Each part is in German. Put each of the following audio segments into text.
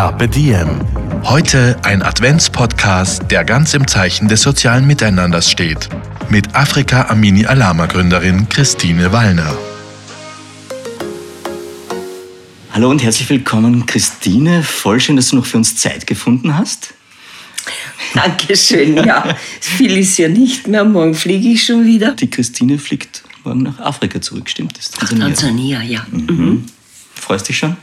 Carpe Diem. Heute ein Adventspodcast, der ganz im Zeichen des sozialen Miteinanders steht. Mit Afrika Amini Alama Gründerin Christine Wallner. Hallo und herzlich willkommen, Christine. Voll schön, dass du noch für uns Zeit gefunden hast. Dankeschön, ja. Viel ist ja nicht mehr. Morgen fliege ich schon wieder. Die Christine fliegt morgen nach Afrika zurück, stimmt das? Tansania, Tansania ja. Mhm. Freust dich schon?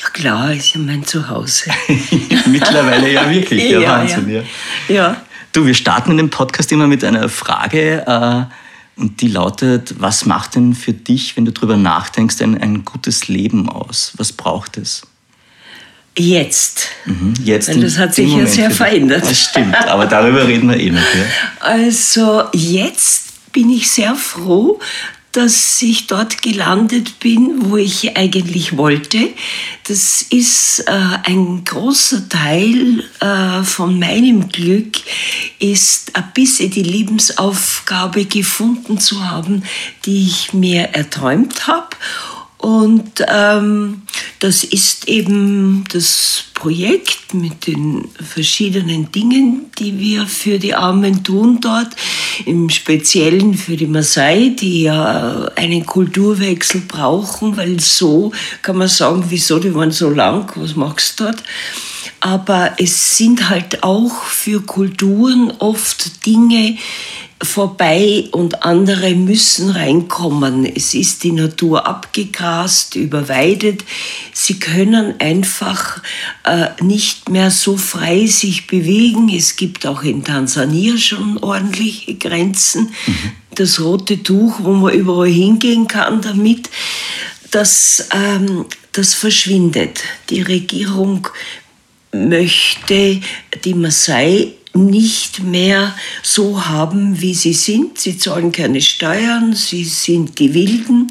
Ja klar, ist ja mein Zuhause. Mittlerweile ja wirklich, ja, ja Wahnsinn. Ja. ja. Du, wir starten in dem Podcast immer mit einer Frage. Äh, und die lautet, was macht denn für dich, wenn du darüber nachdenkst, ein, ein gutes Leben aus? Was braucht es? Jetzt. Mhm, jetzt Weil das hat sich ja sehr verändert. Das stimmt, aber darüber reden wir eh noch. Ja? Also jetzt bin ich sehr froh, dass ich dort gelandet bin, wo ich eigentlich wollte. Das ist äh, ein großer Teil äh, von meinem Glück, ist ein bisschen die Lebensaufgabe gefunden zu haben, die ich mir erträumt habe und ähm, das ist eben das Projekt mit den verschiedenen Dingen, die wir für die Armen tun dort, im Speziellen für die Maasai, die ja einen Kulturwechsel brauchen, weil so kann man sagen, wieso, die waren so lang, was machst du dort? Aber es sind halt auch für Kulturen oft Dinge, vorbei und andere müssen reinkommen. Es ist die Natur abgegrast, überweidet. Sie können einfach äh, nicht mehr so frei sich bewegen. Es gibt auch in Tansania schon ordentliche Grenzen. Mhm. Das rote Tuch, wo man überall hingehen kann damit, das, ähm, das verschwindet. Die Regierung möchte die Maasai nicht mehr so haben, wie sie sind. Sie zahlen keine Steuern, sie sind die Wilden.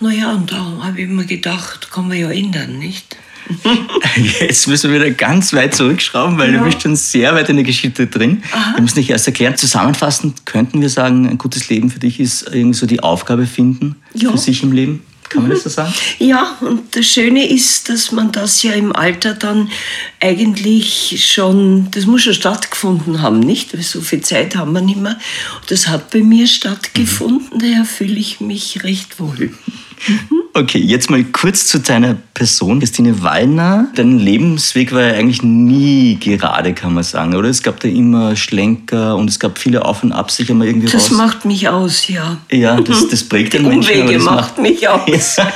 Naja, und da habe ich mir gedacht, kann man ja ändern, nicht? Jetzt müssen wir wieder ganz weit zurückschrauben, weil ja. du bist schon sehr weit in der Geschichte drin. Aha. Wir müssen dich erst erklären. Zusammenfassend könnten wir sagen, ein gutes Leben für dich ist irgendwie so die Aufgabe finden ja. für sich im Leben. Kann man das so sagen? Ja, und das Schöne ist, dass man das ja im Alter dann eigentlich schon, das muss schon stattgefunden haben, nicht? Weil so viel Zeit haben wir nicht mehr. Das hat bei mir stattgefunden, mhm. daher fühle ich mich recht wohl. Okay, jetzt mal kurz zu deiner Person, Christine Wallner. Dein Lebensweg war ja eigentlich nie gerade, kann man sagen, oder? Es gab da immer Schlenker und es gab viele Auf und Ab, sich einmal irgendwie Das raus. macht mich aus, ja. Ja, das, das prägt den Menschen. Umwege macht, macht mich aus.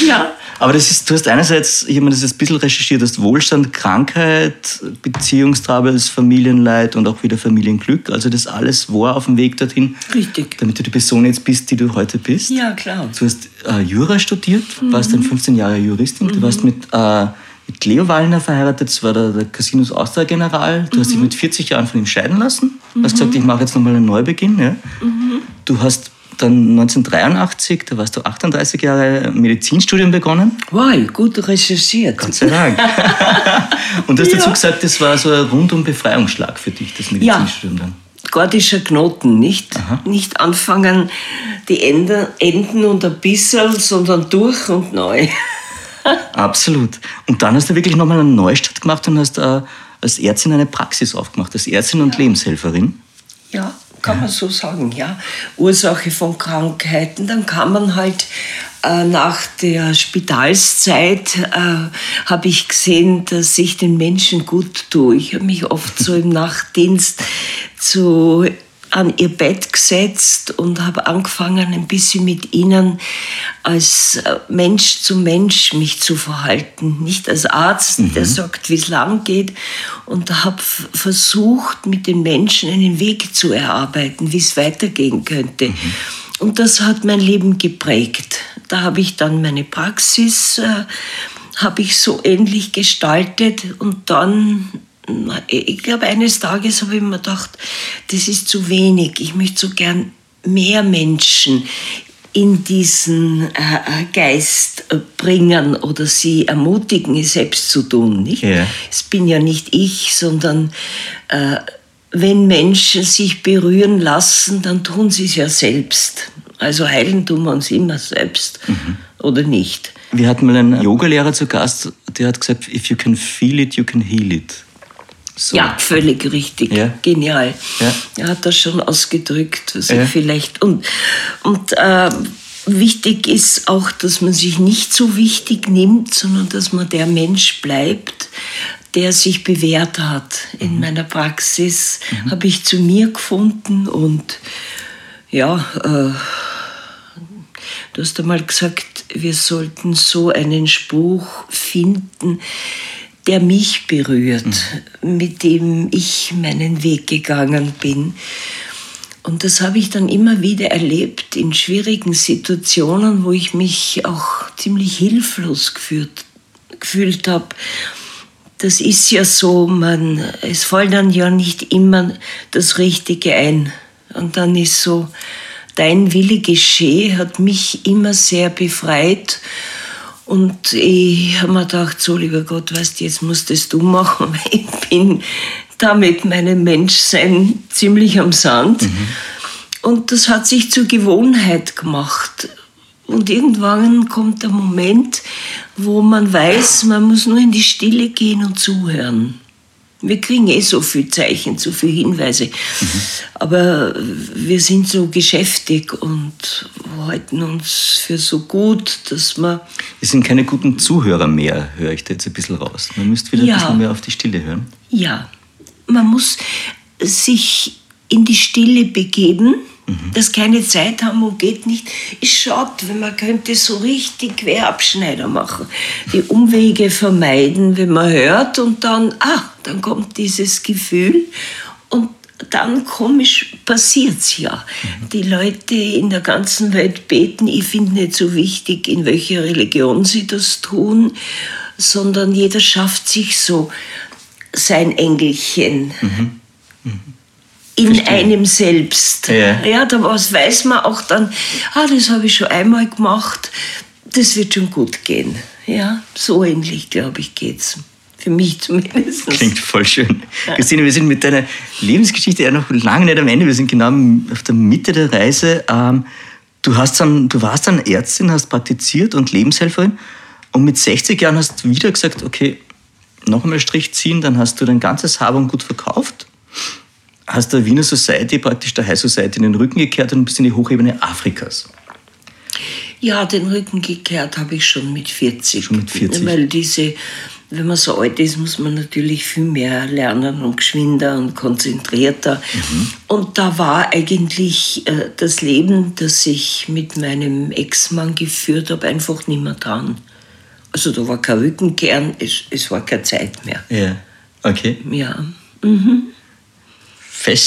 Ja. ja. Aber das ist, du hast einerseits, ich habe mir das jetzt ein bisschen recherchiert, hast Wohlstand, Krankheit, Beziehungstrabels, Familienleid und auch wieder Familienglück. Also das alles war auf dem Weg dorthin. Richtig. Damit du die Person jetzt bist, die du heute bist. Ja, klar. Du hast äh, Jura studiert, mhm. warst dann 15 Jahre Juristin. Mhm. Du warst mit, äh, mit Leo Wallner verheiratet, das war der, der Casinos Austria-General. Du mhm. hast dich mhm. mit 40 Jahren von ihm scheiden lassen. Du hast gesagt, ich mache jetzt nochmal einen Neubeginn. Ja? Mhm. Du hast dann 1983, da warst du 38 Jahre Medizinstudium begonnen. Wow, gut recherchiert. Gott sei Dank. Und du hast ja. dazu gesagt, das war so ein rundum Befreiungsschlag für dich, das Medizinstudium ja. dann. Gordischer Knoten, nicht, nicht anfangen, die Enden, Enden und ein bisschen, sondern durch und neu. Absolut. Und dann hast du wirklich nochmal einen Neustart gemacht und hast äh, als Ärztin eine Praxis aufgemacht, als Ärztin und Lebenshelferin. Ja kann man so sagen, ja. Ursache von Krankheiten. Dann kann man halt äh, nach der Spitalszeit äh, habe ich gesehen, dass ich den Menschen gut tue. Ich habe mich oft so im Nachtdienst zu an ihr Bett gesetzt und habe angefangen, ein bisschen mit ihnen als äh, Mensch zu Mensch mich zu verhalten. Nicht als Arzt, mhm. der sagt, wie es lang geht. Und habe versucht, mit den Menschen einen Weg zu erarbeiten, wie es weitergehen könnte. Mhm. Und das hat mein Leben geprägt. Da habe ich dann meine Praxis, äh, habe ich so ähnlich gestaltet und dann ich glaube, eines Tages habe ich mir gedacht, das ist zu wenig. Ich möchte so gern mehr Menschen in diesen äh, Geist bringen oder sie ermutigen, es selbst zu tun. Nicht? Ja. Es bin ja nicht ich, sondern äh, wenn Menschen sich berühren lassen, dann tun sie es ja selbst. Also heilen tun wir uns immer selbst oder nicht. Wir hatten mal einen Yogalehrer zu Gast, der hat gesagt, if you can feel it, you can heal it. So. Ja, völlig richtig. Ja. Genial. Ja. Er hat das schon ausgedrückt, was Ja. ich vielleicht. Und, und äh, wichtig ist auch, dass man sich nicht so wichtig nimmt, sondern dass man der Mensch bleibt, der sich bewährt hat. In Mhm. meiner Praxis habe ich zu mir gefunden und ja, äh, Du hast einmal gesagt, wir sollten so einen Spruch finden, der mich berührt, mit dem ich meinen Weg gegangen bin. Und das habe ich dann immer wieder erlebt in schwierigen Situationen, wo ich mich auch ziemlich hilflos gefühlt, gefühlt habe. Das ist ja so, man, es fällt dann ja nicht immer das Richtige ein. Und dann ist so, dein Wille geschehe, hat mich immer sehr befreit. Und ich habe mir gedacht, so lieber Gott, weißt jetzt musst das du machen, weil ich bin da mit meinem Menschsein ziemlich am Sand. Und das hat sich zur Gewohnheit gemacht. Und irgendwann kommt der Moment, wo man weiß, man muss nur in die Stille gehen und zuhören. Wir kriegen eh so viel Zeichen, so viele Hinweise. Aber wir sind so geschäftig und halten uns für so gut, dass wir Wir sind keine guten Zuhörer mehr, höre ich da jetzt ein bisschen raus. Man müsste wieder Ja. ein bisschen mehr auf die Stille hören. Ja, man muss sich in die Stille begeben, dass keine Zeit haben und geht nicht. Ist schade, wenn man könnte so richtig Querabschneider machen. Die Umwege vermeiden, wenn man hört und dann, ah, dann kommt dieses Gefühl und dann komisch passiert's ja. Die Leute in der ganzen Welt beten. Ich finde nicht so wichtig, in welcher Religion sie das tun, sondern jeder schafft sich so sein Engelchen in Verstehe. einem selbst. Ja. ja, da was weiß man auch dann, ah, das habe ich schon einmal gemacht, das wird schon gut gehen. Ja, so ähnlich, glaube ich, geht's. Für mich zumindest. Klingt voll schön. Christine, wir sind mit deiner Lebensgeschichte ja noch lange nicht am Ende. Wir sind genau auf der Mitte der Reise. Ähm, Du, hast dann, du warst dann Ärztin, hast praktiziert und Lebenshelferin. Und mit 60 Jahren hast du wieder gesagt, okay, noch einmal Strich ziehen. Dann hast du dein ganzes Hab und Gut verkauft. Hast der Wiener Society, praktisch der High Society, in den Rücken gekehrt und bist in die Hochebene Afrikas. Ja, den Rücken gekehrt habe ich schon mit 40. Schon mit 40. Weil diese, wenn man so alt ist, muss man natürlich viel mehr lernen und geschwinder und konzentrierter. Und da war eigentlich äh, das Leben, das ich mit meinem Ex-Mann geführt habe, einfach nicht mehr dran. Also da war kein Rückenkehren, es, es war keine Zeit mehr. Ja. Okay. Ja. Fest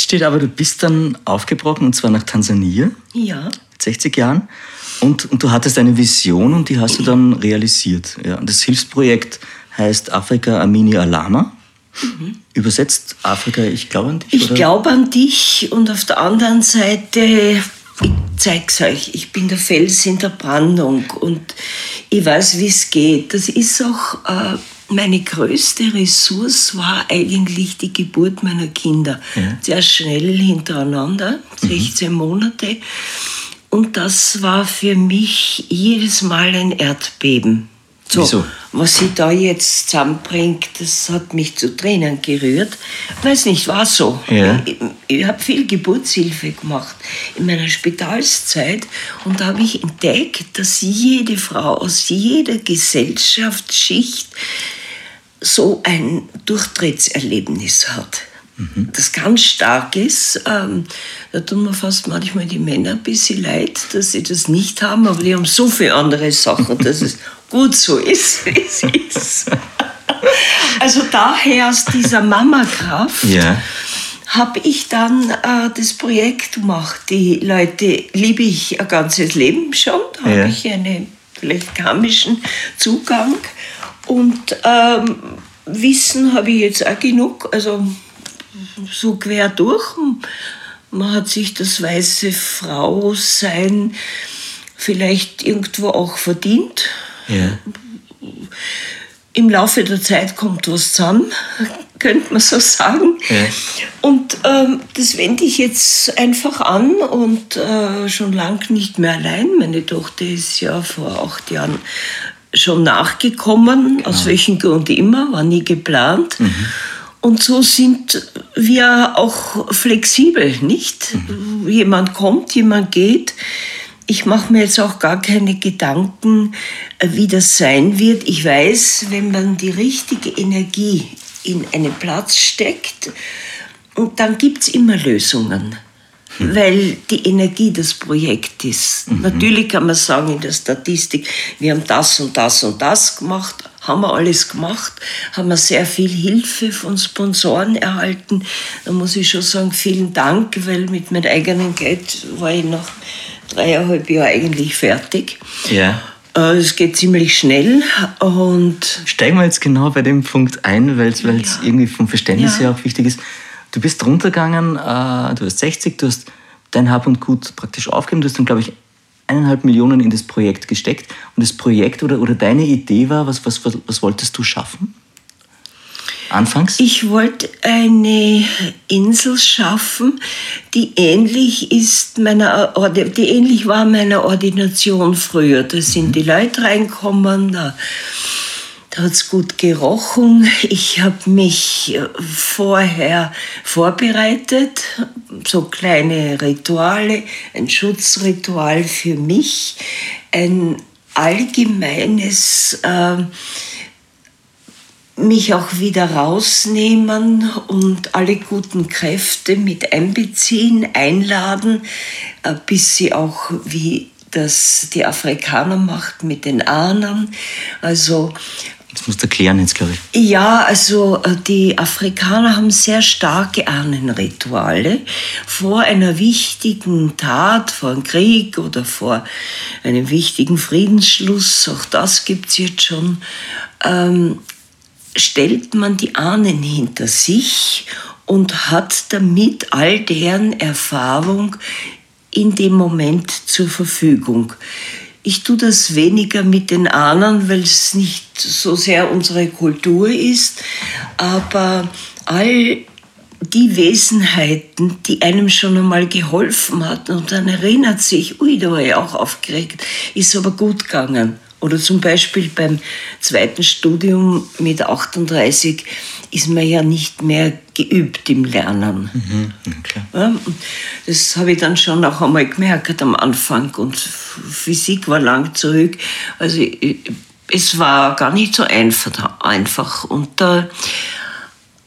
steht aber, du bist dann aufgebrochen und zwar nach Tansania. Ja. mit 60 Jahren. Und, und du hattest eine Vision und die hast du dann realisiert. Ja. Und das Hilfsprojekt heißt Afrika Amini Alama. Übersetzt Afrika, ich glaube an dich? Ich glaube an dich und auf der anderen Seite, ich zeig's euch, ich bin der Fels in der Brandung und ich weiß, wie es geht. Das ist auch äh, meine größte Ressource war eigentlich die Geburt meiner Kinder. Ja. Sehr schnell hintereinander, 16 Monate. Und das war für mich jedes Mal ein Erdbeben. So, Wieso? was sie da jetzt zusammenbringt, das hat mich zu Tränen gerührt. Weiß nicht, war so. Ja. Ich, ich habe viel Geburtshilfe gemacht in meiner Spitalszeit und da habe ich entdeckt, dass jede Frau aus jeder Gesellschaftsschicht so ein Durchtrittserlebnis hat. Das ganz stark ist. Ähm, da tun mir fast manchmal die Männer ein bisschen leid, dass sie das nicht haben, aber die haben so viele andere Sachen, dass es gut so ist, wie es ist. Also daher aus dieser Mamakraft Ja. habe ich dann äh, das Projekt gemacht. Die Leute liebe ich ein ganzes Leben schon. Da Ja. habe ich einen vielleicht karmischen Zugang. Und ähm, Wissen habe ich jetzt auch genug, also so quer durch. Man hat sich das weiße Frau sein vielleicht irgendwo auch verdient. Ja. Im Laufe der Zeit kommt was zusammen, könnte man so sagen. Ja. Und ähm, das wende ich jetzt einfach an und äh, schon lang nicht mehr allein. Meine Tochter ist ja vor acht Jahren schon nachgekommen, aus welchem Grund immer, war nie geplant. Und so sind wir auch flexibel, nicht? Jemand kommt, jemand geht. Ich mache mir jetzt auch gar keine Gedanken, wie das sein wird. Ich weiß, wenn man die richtige Energie in einen Platz steckt, und dann gibt es immer Lösungen. Weil die Energie das Projekt ist. Natürlich kann man sagen in der Statistik, wir haben das und das und das gemacht, haben wir alles gemacht, haben wir sehr viel Hilfe von Sponsoren erhalten. Da muss ich schon sagen, vielen Dank, weil mit meinem eigenen Geld war ich nach dreieinhalb Jahren eigentlich fertig. Ja. Äh, Es geht ziemlich schnell und Steigen wir jetzt genau bei dem Punkt ein, weil es Ja. irgendwie vom Verständnis Ja. her auch wichtig ist. Du bist runtergegangen, äh, du hast 60, du hast dein Hab und Gut praktisch aufgegeben, du hast dann, glaube ich, eineinhalb Millionen in das Projekt gesteckt. Und das Projekt oder, oder deine Idee war, was, was, was, was wolltest du schaffen? Anfangs? Ich wollte eine Insel schaffen, die ähnlich ist meiner, die ähnlich war meiner Ordination früher. Da sind die Leute reinkommen, da, da hat es gut gerochen. Ich habe mich äh, vorher vorbereitet, so kleine Rituale, ein Schutzritual für mich, ein allgemeines äh, mich auch wieder rausnehmen und alle guten Kräfte mit einbeziehen, einladen, äh, bis sie auch wie das die Afrikaner macht mit den Ahnen. Also Das musst du erklären jetzt, glaube ich. ja, also äh, die Afrikaner haben sehr starke Ahnenrituale vor einer wichtigen Tat, vor einem Krieg oder vor einem wichtigen Friedensschluss, auch das gibt's jetzt schon, ähm, stellt man die Ahnen hinter sich und hat damit all deren Erfahrung in dem Moment zur Verfügung. Ich tue das weniger mit den Ahnen, weil es nicht so sehr unsere Kultur ist, aber all die Wesenheiten, die einem schon einmal geholfen hatten und dann erinnert sich, ui, da war ich auch aufgeregt, ist aber gut gegangen. Oder zum Beispiel beim zweiten Studium mit 38 ist man ja nicht mehr geübt im Lernen. Ja, und das habe ich dann schon auch einmal gemerkt am Anfang. Und Physik war lang zurück. Also es war gar nicht so einfach. einfach. Und da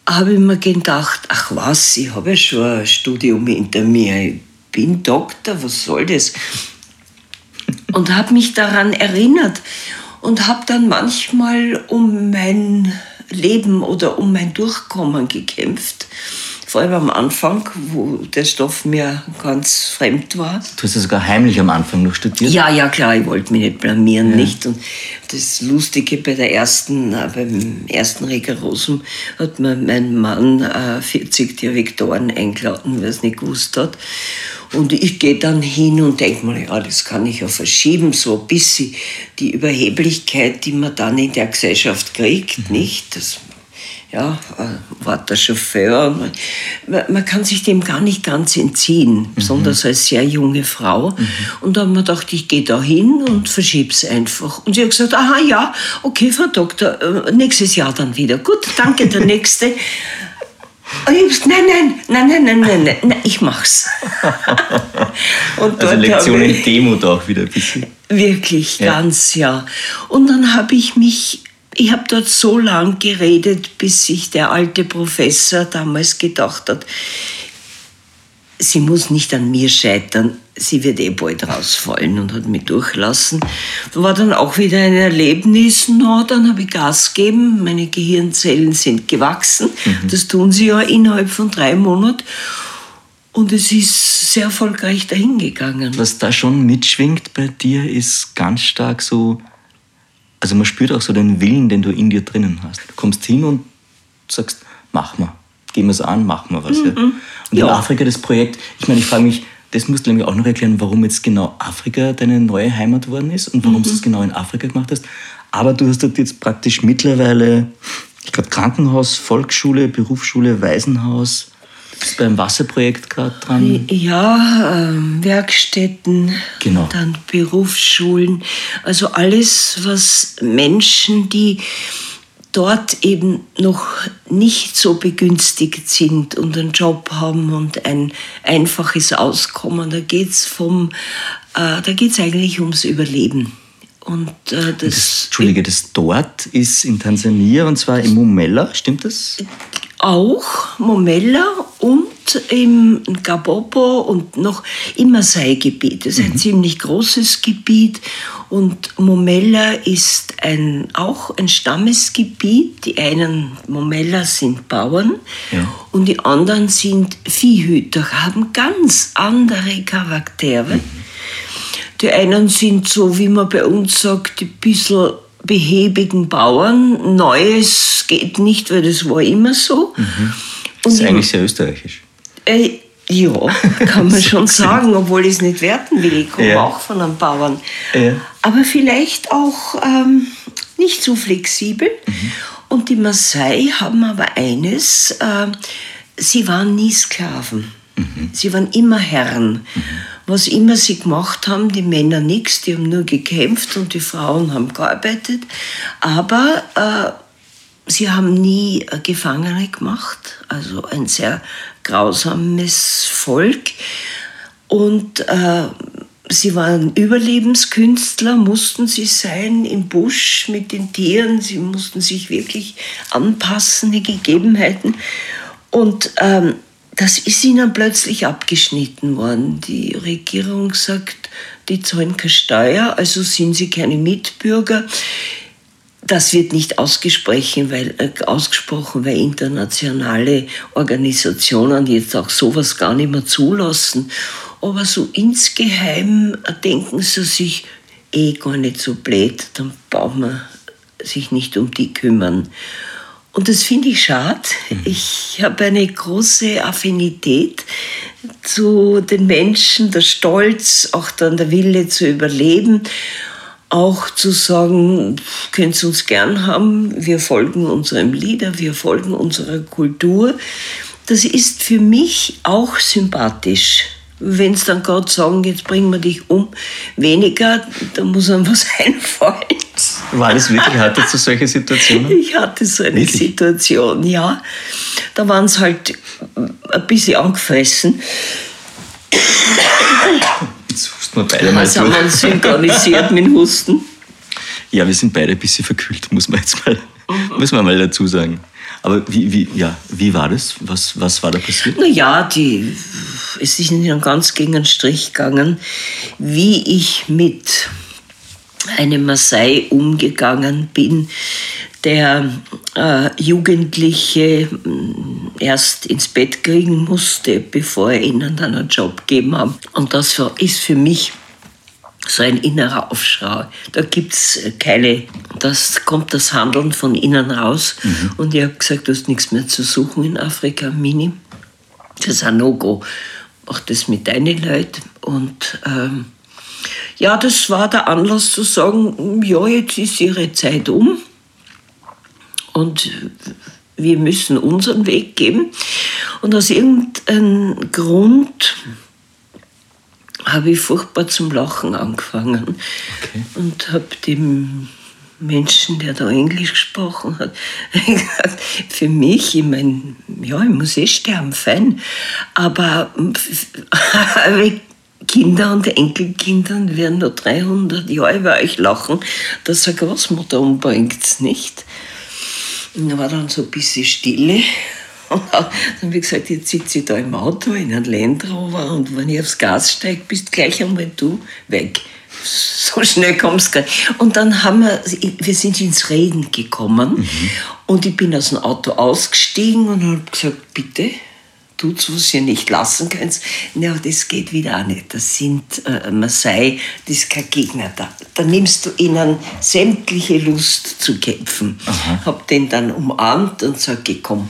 habe ich mir gedacht, ach was, ich habe ja schon ein Studium hinter mir. Ich bin Doktor, was soll das? Und habe mich daran erinnert und habe dann manchmal um mein Leben oder um mein Durchkommen gekämpft. Vor allem am Anfang, wo der Stoff mir ganz fremd war. Du hast ja sogar heimlich am Anfang noch studiert. Ja, ja, klar, ich wollte mich nicht blamieren, nicht? Und das Lustige bei der ersten, äh, beim ersten Rigorosum hat mir mein Mann äh, 40 Direktoren eingeladen, weil es nicht gewusst hat. Und ich gehe dann hin und denke mir, ja, das kann ich ja verschieben, so ein bisschen die Überheblichkeit, die man dann in der Gesellschaft kriegt, nicht? Das ja, äh, war der Chauffeur. Man, man kann sich dem gar nicht ganz entziehen, mhm. besonders als sehr junge Frau. Mhm. Und dann haben wir gedacht, ich gehe da hin und verschieb's einfach. Und sie hat gesagt, aha, ja, okay, Frau Doktor, äh, nächstes Jahr dann wieder. Gut, danke, der nächste. Und ich hab nein, nein, nein, nein, nein, nein, nein, nein ich mach's. und also Lektion in Demut auch wieder ein bisschen. Wirklich, ja. ganz, ja. Und dann habe ich mich ich habe dort so lang geredet, bis sich der alte Professor damals gedacht hat, sie muss nicht an mir scheitern, sie wird eh bald rausfallen und hat mich durchlassen. War dann auch wieder ein Erlebnis, no, dann habe ich Gas gegeben, meine Gehirnzellen sind gewachsen, das tun sie ja innerhalb von drei Monaten und es ist sehr erfolgreich dahingegangen. Was da schon mitschwingt bei dir, ist ganz stark so Also man spürt auch so den Willen, den du in dir drinnen hast. Du kommst hin und sagst, mach mal, gehen wir es an, machen wir was. Mhm. Ja. Und ja. in Afrika das Projekt, ich meine, ich frage mich, das musst du nämlich auch noch erklären, warum jetzt genau Afrika deine neue Heimat worden ist und warum mhm. du es genau in Afrika gemacht hast. Aber du hast dort jetzt praktisch mittlerweile, ich glaube, Krankenhaus, Volksschule, Berufsschule, Waisenhaus. Du bist beim Wasserprojekt gerade dran. Ja, äh, Werkstätten, genau. dann Berufsschulen. Also alles, was Menschen, die dort eben noch nicht so begünstigt sind und einen Job haben und ein einfaches Auskommen. Da geht es äh, eigentlich ums Überleben. Und, äh, das, das, Entschuldige, das dort ist in Tansania und zwar im Mumella, stimmt das? Auch Momella und im Gabobo und noch im Maasai-Gebiet. Das ist ein mhm. ziemlich großes Gebiet und Momella ist ein, auch ein Stammesgebiet. Die einen Momella sind Bauern ja. und die anderen sind Viehhüter, haben ganz andere Charaktere. Mhm. Die einen sind so, wie man bei uns sagt, ein bisschen behäbigen Bauern. Neues geht nicht, weil das war immer so. Mhm. Das ist eigentlich sehr österreichisch. Äh, ja, kann man schon sagen, obwohl ich es nicht werten will. Ich komme ja. auch von einem Bauern. Ja. Aber vielleicht auch ähm, nicht so flexibel. Mhm. Und die Maasai haben aber eines, äh, sie waren nie Sklaven. Mhm. Sie waren immer Herren. Mhm. Was immer sie gemacht haben, die Männer nichts, die haben nur gekämpft und die Frauen haben gearbeitet. Aber äh, sie haben nie Gefangene gemacht, also ein sehr grausames Volk. Und äh, sie waren Überlebenskünstler, mussten sie sein im Busch mit den Tieren. Sie mussten sich wirklich anpassen, die Gegebenheiten. Und ähm, das ist ihnen plötzlich abgeschnitten worden. Die Regierung sagt, die zahlen keine Steuer, also sind sie keine Mitbürger. Das wird nicht ausgesprochen weil, äh, ausgesprochen, weil internationale Organisationen jetzt auch sowas gar nicht mehr zulassen. Aber so insgeheim denken sie sich, eh gar nicht so blöd, dann braucht man sich nicht um die kümmern. Und das finde ich schade. Mhm. Ich habe eine große Affinität zu den Menschen, der Stolz, auch dann der Wille zu überleben auch zu sagen, könnt ihr uns gern haben, wir folgen unserem Lieder, wir folgen unserer Kultur. Das ist für mich auch sympathisch. Wenn es dann gerade sagen, jetzt bringen wir dich um, weniger, da muss einem was einfallen. War das wirklich? Hattest du solche Situationen? Ich hatte so eine wirklich? Situation, ja. Da waren sie halt ein bisschen angefressen wir beide mal sind wir synchronisiert mit Husten? Ja, wir sind beide ein bisschen verkühlt, muss man jetzt mal, mhm. muss man mal dazu sagen. Aber wie, wie, ja, wie war das? Was, was war da passiert? Naja, die, es ist ihnen ganz gegen den Strich gegangen, wie ich mit einem Maasai umgegangen bin, der äh, Jugendliche mm, erst ins Bett kriegen musste, bevor er ihnen dann einen Job gegeben hat. Und das ist für mich so ein innerer Aufschrei. Da gibt es keine, das kommt das Handeln von innen raus. Mhm. Und ich habe gesagt, du hast nichts mehr zu suchen in Afrika, Mini. Das ist ein No-Go. Mach das mit deinen Leuten. Und ähm, ja, das war der Anlass zu sagen, ja, jetzt ist ihre Zeit um und wir müssen unseren Weg geben. Und aus irgendeinem Grund habe ich furchtbar zum Lachen angefangen okay. und habe dem Menschen, der da Englisch gesprochen hat, gesagt, für mich, ich meine, ja, ich muss eh sterben, fein, aber Kinder und Enkelkinder werden nur 300 Jahre über euch lachen, dass eine Großmutter umbringt, nicht? Und da war dann so ein bisschen Stille. Und dann habe ich gesagt, jetzt sitze ich da im Auto in einem Land Rover und wenn ich aufs Gas steige, bist gleich einmal du weg. So schnell kommst du Und dann haben wir, wir sind ins Reden gekommen mhm. und ich bin aus dem Auto ausgestiegen und habe gesagt, bitte, tut, was ihr nicht lassen könnt. Ja, das geht wieder auch nicht. Das sind äh, Maasai, das ist kein Gegner da. Da nimmst du ihnen sämtliche Lust zu kämpfen. Aha. Hab den dann umarmt und sage, komm,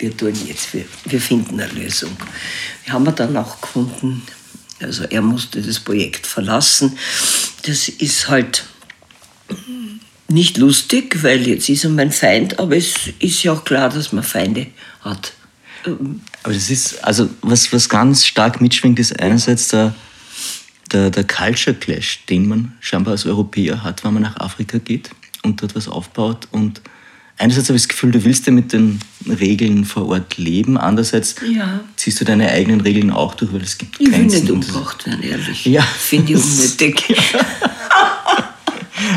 wir tun jetzt, wir, wir finden eine Lösung. Wir haben wir dann auch gefunden. Also er musste das Projekt verlassen. Das ist halt nicht lustig, weil jetzt ist er mein Feind, aber es ist ja auch klar, dass man Feinde hat. Aber das ist, also was, was ganz stark mitschwingt, ist einerseits der, der, der Culture Clash, den man scheinbar als Europäer hat, wenn man nach Afrika geht und dort was aufbaut. Und einerseits habe ich das Gefühl, du willst ja mit den Regeln vor Ort leben, andererseits ja. ziehst du deine eigenen Regeln auch durch, weil es gibt ich Grenzen. Ich will nicht umgebracht werden, ehrlich. Ja. Finde ich unnötig.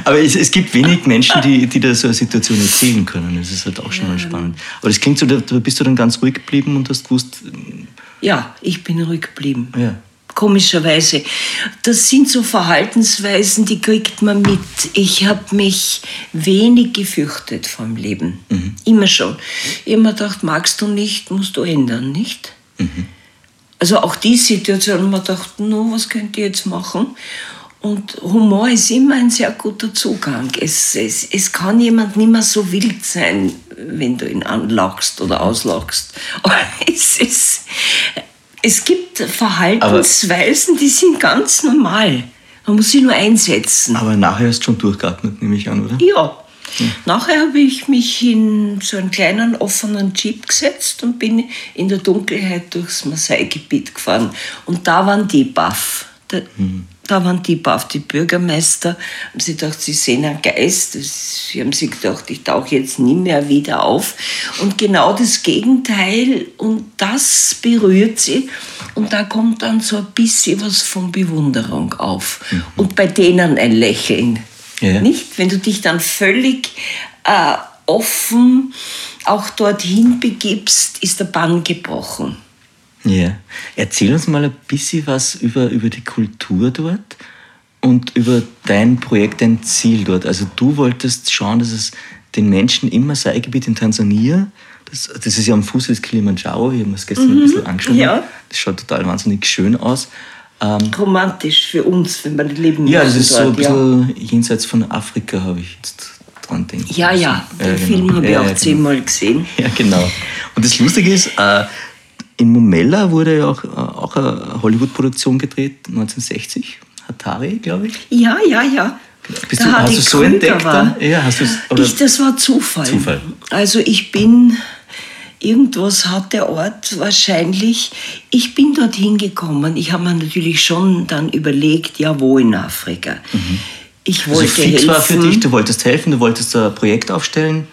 Aber es, es, gibt wenig Menschen, die, die da so eine Situation erzählen können. Das ist halt auch schon mal spannend. Aber das klingt so, da bist du dann ganz ruhig geblieben und hast gewusst. Ja, ich bin ruhig geblieben. Ja. Komischerweise. Das sind so Verhaltensweisen, die kriegt man mit. Ich habe mich wenig gefürchtet vom Leben. Mhm. Immer schon. Immer gedacht, magst du nicht, musst du ändern, nicht? Mhm. Also auch die Situation, man dachte, no, was könnt ihr jetzt machen? Und Humor ist immer ein sehr guter Zugang. Es, es, es kann jemand nicht mehr so wild sein, wenn du ihn anlachst oder auslachst. es, ist, es gibt Verhaltensweisen, die sind ganz normal. Man muss sie nur einsetzen. Aber nachher du schon durchgeatmet, nehme ich an, oder? Ja. Hm. Nachher habe ich mich in so einen kleinen offenen Jeep gesetzt und bin in der Dunkelheit durchs Maasai-Gebiet gefahren. Und da waren die baff. hm da waren die auf die Bürgermeister, haben sie gedacht, sie sehen einen Geist. Sie haben sich gedacht, ich tauche jetzt nie mehr wieder auf. Und genau das Gegenteil, und das berührt sie. Und da kommt dann so ein bisschen was von Bewunderung auf. Mhm. Und bei denen ein Lächeln. Ja. Nicht? Wenn du dich dann völlig äh, offen auch dorthin begibst, ist der Bann gebrochen. Ja. Erzähl uns mal ein bisschen was über, über die Kultur dort und über dein Projekt, dein Ziel dort. Also du wolltest schauen, dass es den Menschen im Masai-Gebiet in Tansania, das, das ist ja am Fuß des Kilimanjaro, ich habe mir das gestern mhm. ein bisschen angeschaut, ja. das schaut total wahnsinnig schön aus. Ähm, Romantisch für uns, wenn man leben Ja, das ist dort, so ein bisschen ja. jenseits von Afrika, habe ich jetzt dran denken Ja, ja, den genau. Film habe ich auch genau. zehnmal gesehen. Ja, genau. Und das Lustige ist, äh, in Momella wurde ja auch, äh, auch eine Hollywood-Produktion gedreht, 1960. Atari, glaube ich. Ja, ja, ja. Bist da du, hast du so Krüger entdeckt war. dann? Ja, hast ich, das war Zufall. Zufall. Also ich bin, irgendwas hat der Ort wahrscheinlich, ich bin dorthin gekommen. Ich habe mir natürlich schon dann überlegt, ja, wo in Afrika. Mhm. Ich also wollte also fix helfen. war für dich, du wolltest helfen, du wolltest ein Projekt aufstellen.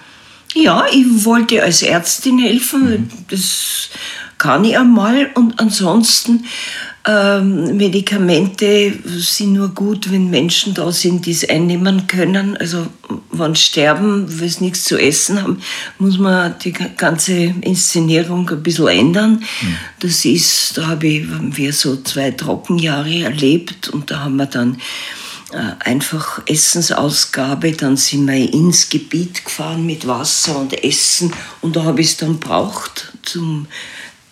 Ja, ich wollte als Ärztin helfen. Mhm. Das kann ich einmal. Und ansonsten, ähm, Medikamente sind nur gut, wenn Menschen da sind, die es einnehmen können. Also, wenn sterben, weil sie nichts zu essen haben, muss man die ganze Inszenierung ein bisschen ändern. Mhm. Das ist, da habe ich, haben wir so zwei Trockenjahre erlebt und da haben wir dann äh, einfach Essensausgabe. Dann sind wir ins Gebiet gefahren mit Wasser und Essen und da habe ich es dann braucht zum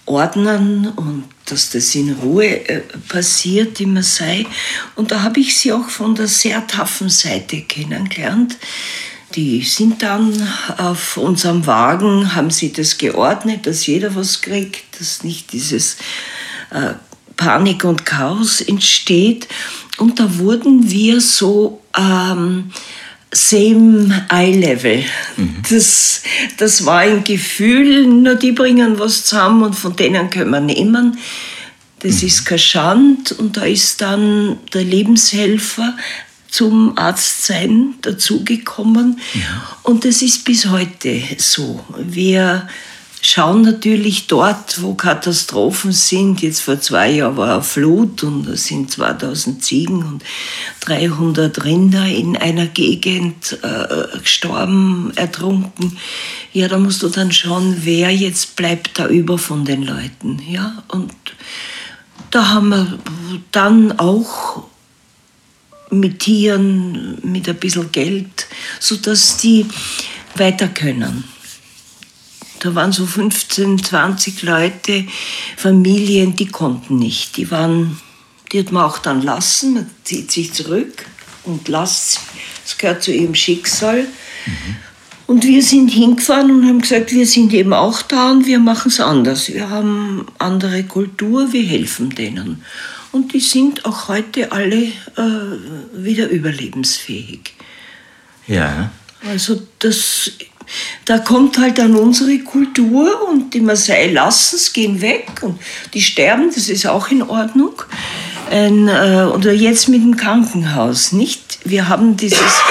Ordnen und dass das in Ruhe äh, passiert im Maasai. Und da habe ich sie auch von der sehr taffen Seite kennengelernt. Die sind dann auf unserem Wagen, haben sie das geordnet, dass jeder was kriegt, dass nicht dieses äh, Panik und Chaos entsteht. Und da wurden wir so ähm, same Eye Level. Mhm. Das, das war ein Gefühl, nur die bringen was zusammen und von denen können wir nehmen. Das mhm. ist kein Schand und da ist dann der Lebenshelfer zum Arztsein dazugekommen. Ja. Und das ist bis heute so. Wir schauen natürlich dort, wo Katastrophen sind. Jetzt vor zwei Jahren war eine Flut und da sind 2000 Ziegen und 300 Rinder in einer Gegend äh, gestorben, ertrunken. Ja, da musst du dann schauen, wer jetzt bleibt da über von den Leuten. Ja, und da haben wir dann auch mit Tieren, mit ein bisschen Geld, sodass die weiter können Da waren so 15, 20 Leute, Familien, die konnten nicht. Die waren, die hat man auch dann lassen. Man zieht sich zurück und lasst. Das gehört zu ihrem Schicksal. Mhm. Und wir sind hingefahren und haben gesagt, wir sind eben auch da und wir machen es anders. Wir haben andere Kultur, wir helfen denen. Und die sind auch heute alle äh, wieder überlebensfähig. Ja. Also das, da kommt halt dann unsere Kultur und die Maasai lassen es, gehen weg und die sterben, das ist auch in Ordnung. Ein, äh, oder jetzt mit dem Krankenhaus, nicht? Wir haben dieses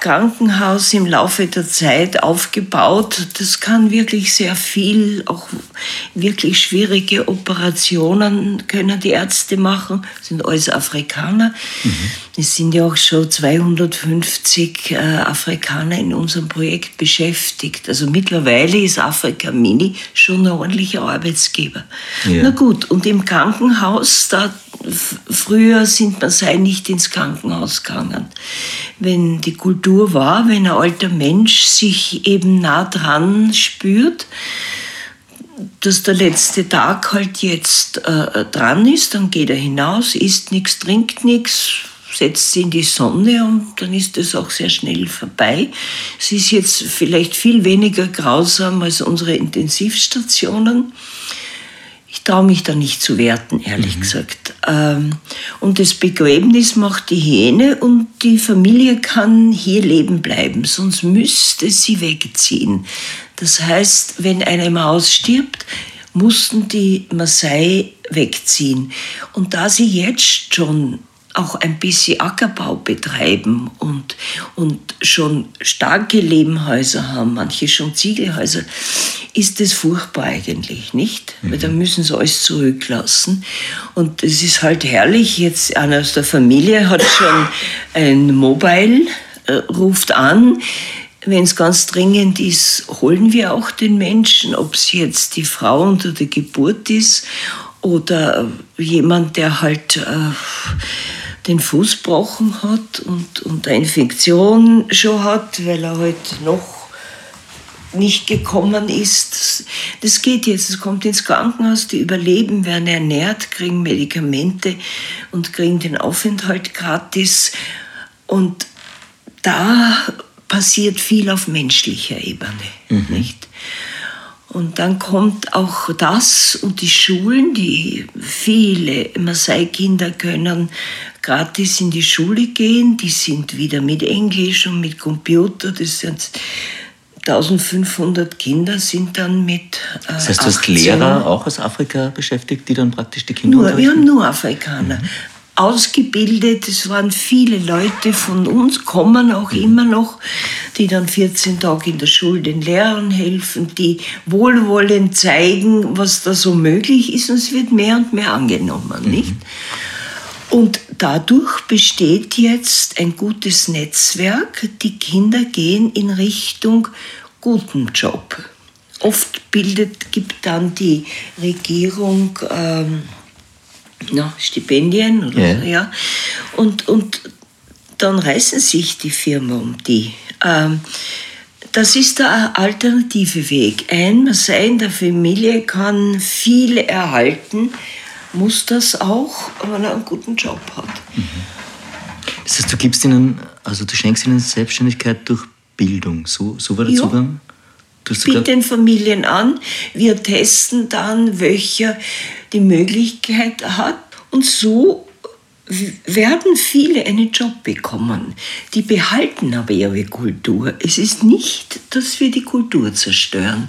Krankenhaus im Laufe der Zeit aufgebaut. Das kann wirklich sehr viel, auch wirklich schwierige Operationen können die Ärzte machen. Sind alles Afrikaner. Mhm. Es sind ja auch schon 250 äh, Afrikaner in unserem Projekt beschäftigt. Also mittlerweile ist Afrika Mini schon ein ordentlicher Arbeitsgeber. Ja. Na gut, und im Krankenhaus, da früher sind man sei nicht ins Krankenhaus gegangen. Wenn die Kultur war, wenn ein alter Mensch sich eben nah dran spürt, dass der letzte Tag halt jetzt äh, dran ist, dann geht er hinaus, isst nichts, trinkt nichts, setzt sie in die Sonne und dann ist es auch sehr schnell vorbei. Es ist jetzt vielleicht viel weniger grausam als unsere Intensivstationen. Ich traue mich da nicht zu werten, ehrlich mhm. gesagt. Ähm, und das Begräbnis macht die Hähne und die Familie kann hier leben bleiben, sonst müsste sie wegziehen. Das heißt, wenn eine Maus stirbt, mussten die Maasai wegziehen. Und da sie jetzt schon auch ein bisschen Ackerbau betreiben und, und schon starke Lehmhäuser haben, manche schon Ziegelhäuser, ist das furchtbar eigentlich, nicht? Mhm. Weil da müssen sie alles zurücklassen. Und es ist halt herrlich, jetzt einer aus der Familie hat schon ein Mobile, äh, ruft an, wenn es ganz dringend ist, holen wir auch den Menschen, ob es jetzt die Frau unter der Geburt ist oder jemand, der halt äh, den Fuß gebrochen hat und, und eine Infektion schon hat, weil er halt noch nicht gekommen ist. Das geht jetzt, es kommt ins Krankenhaus, die überleben, werden ernährt, kriegen Medikamente und kriegen den Aufenthalt gratis. Und da passiert viel auf menschlicher Ebene, mhm. nicht? Und dann kommt auch das und die Schulen, die viele Maasai-Kinder können gratis in die Schule gehen. Die sind wieder mit Englisch und mit Computer. Das sind 1500 Kinder sind dann mit. Äh, das heißt, du hast Lehrer auch aus Afrika beschäftigt, die dann praktisch die Kinder nur, Wir haben nur Afrikaner. Mhm. Ausgebildet, es waren viele Leute von uns, kommen auch mhm. immer noch, die dann 14 Tage in der Schule den Lehrern helfen, die wohlwollend zeigen, was da so möglich ist und es wird mehr und mehr angenommen, mhm. nicht? Und dadurch besteht jetzt ein gutes Netzwerk. Die Kinder gehen in Richtung guten Job. Oft bildet, gibt dann die Regierung ähm, na, Stipendien oder yeah. ja. Und, und dann reißen sich die Firma um die. Ähm, das ist der alternative Weg. Ein, man sei in der Familie kann viel erhalten, muss das auch, wenn er einen guten Job hat. Mhm. Das heißt, du gibst ihnen, also du schenkst ihnen Selbstständigkeit durch Bildung. So, so war der ja. Zugang? Biet den Familien an. Wir testen dann, welcher die Möglichkeit hat. Und so werden viele einen Job bekommen. Die behalten aber ihre Kultur. Es ist nicht, dass wir die Kultur zerstören.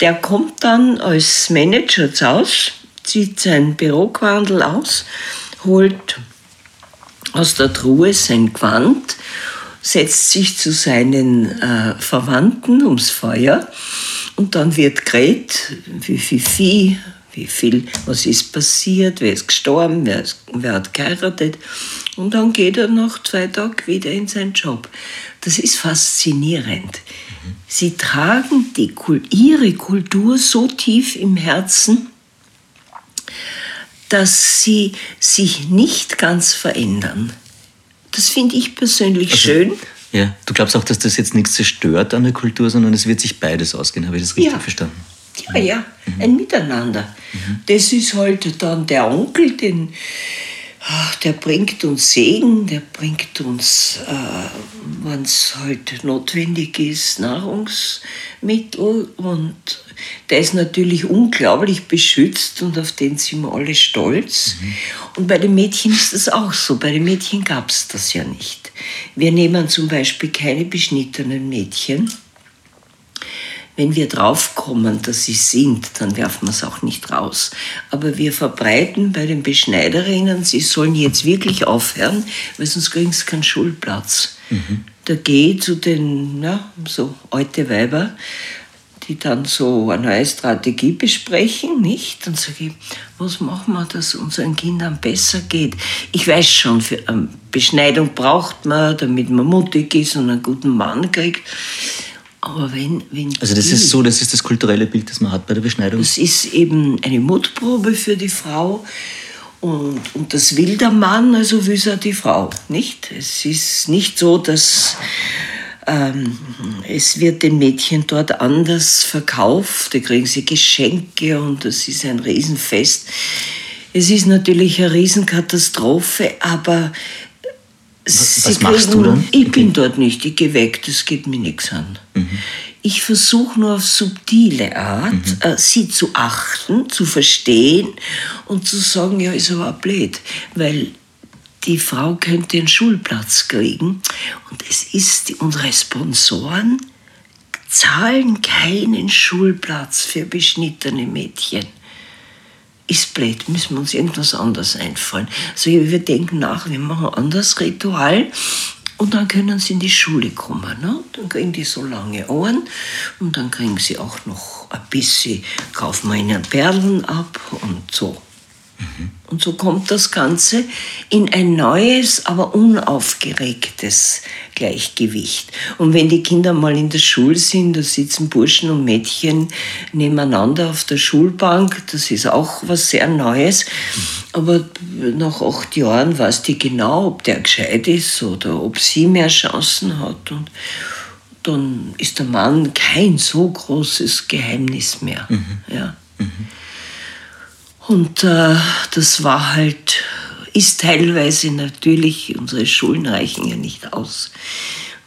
Der kommt dann als Manager zu Hause, zieht sein Büroquandel aus, holt aus der Truhe sein Quant, setzt sich zu seinen äh, Verwandten ums Feuer und dann wird geredet, wie viel Vieh, wie viel, was ist passiert, wer ist gestorben, wer, ist, wer hat geheiratet. Und dann geht er nach zwei Tagen wieder in seinen Job. Das ist faszinierend. Sie tragen die, ihre Kultur so tief im Herzen, dass sie sich nicht ganz verändern. Das finde ich persönlich also, schön. Ja, du glaubst auch, dass das jetzt nichts zerstört an der Kultur, sondern es wird sich beides ausgehen. Habe ich das richtig Ja. verstanden? Ja, ja, ein Miteinander. Das ist halt dann der Onkel, den, ach, der bringt uns Segen, der bringt uns, äh, wenn es halt notwendig ist, Nahrungsmittel und der ist natürlich unglaublich beschützt und auf den sind wir alle stolz. Und bei den Mädchen ist das auch so. Bei den Mädchen gab es das ja nicht. Wir nehmen zum Beispiel keine beschnittenen Mädchen. Wenn wir draufkommen, dass sie sind, dann werfen wir es auch nicht raus. Aber wir verbreiten bei den Beschneiderinnen, sie sollen jetzt wirklich aufhören, weil sonst kriegen sie keinen Schulplatz. Da gehe ich zu den, ja, so alte Weiber, die dann so eine neue Strategie besprechen, nicht? Dann sage ich, was machen wir, dass unseren Kindern besser geht? Ich weiß schon, für eine Beschneidung braucht man, damit man mutig ist und einen guten Mann kriegt. Aber wenn, wenn Also das die- ist so, das ist das kulturelle Bild, das man hat bei der Beschneidung. das ist eben eine Mutprobe für die Frau. Und, und das will der Mann, also will es auch die Frau, nicht? Es ist nicht so, dass ähm, es wird den Mädchen dort anders verkauft. Da kriegen sie Geschenke und das ist ein Riesenfest. Es ist natürlich eine Riesenkatastrophe, aber was Sie machst du dann? Ich bin dort nicht, ich gehe weg, das geht mir nichts an. Ich versuche nur auf subtile Art, äh, sie zu achten, zu verstehen und zu sagen, ja, ist aber blöd, weil die Frau könnte einen Schulplatz kriegen und es ist, unsere Sponsoren zahlen keinen Schulplatz für beschnittene Mädchen ist blöd, müssen wir uns irgendwas anderes einfallen. Also wir denken nach, wir machen ein anderes Ritual und dann können sie in die Schule kommen. Ne? Dann kriegen die so lange Ohren und dann kriegen sie auch noch ein bisschen, kaufen wir ihnen Perlen ab und so. Und so kommt das Ganze in ein neues, aber unaufgeregtes Gleichgewicht. Und wenn die Kinder mal in der Schule sind, da sitzen Burschen und Mädchen nebeneinander auf der Schulbank, das ist auch was sehr Neues. Aber nach acht Jahren weiß die genau, ob der gescheit ist oder ob sie mehr Chancen hat. Und dann ist der Mann kein so großes Geheimnis mehr. Ja. Und äh, das war halt, ist teilweise natürlich, unsere Schulen reichen ja nicht aus,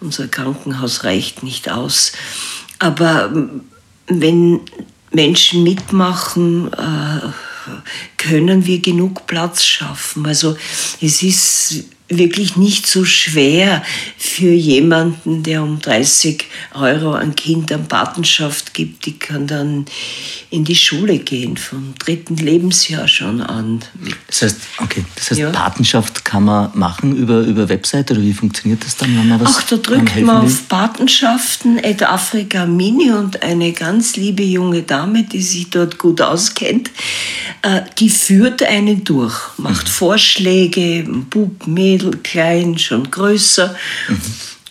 unser Krankenhaus reicht nicht aus. Aber ähm, wenn Menschen mitmachen, äh, können wir genug Platz schaffen. Also es ist wirklich nicht so schwer für jemanden, der um 30 Euro ein Kind an Patenschaft gibt, die kann dann in die Schule gehen, vom dritten Lebensjahr schon an. Das heißt, okay, das heißt, Ja. Patenschaft kann man machen über, über Website oder wie funktioniert das dann, wenn man was Ach, da drückt man will? auf Patenschaften, Ed Afrika Mini und eine ganz liebe junge Dame, die sich dort gut auskennt, äh, die führt einen durch, macht Vorschläge, Bub, Mädel, klein, schon größer.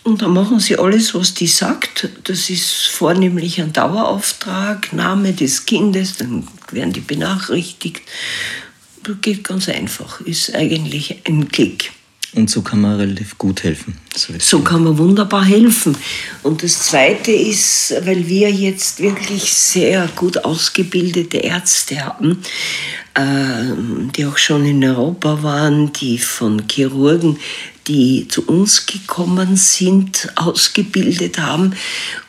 Und dann machen sie alles, was die sagt. Das ist vornehmlich ein Dauerauftrag, Name des Kindes, dann werden die benachrichtigt. Das geht ganz einfach, ist eigentlich ein Klick. Und so kann man relativ gut helfen. So, So kann man wunderbar helfen. Und das Zweite ist, weil wir jetzt wirklich sehr gut ausgebildete Ärzte haben, ähm, die auch schon in Europa waren, die von Chirurgen, die zu uns gekommen sind, ausgebildet haben.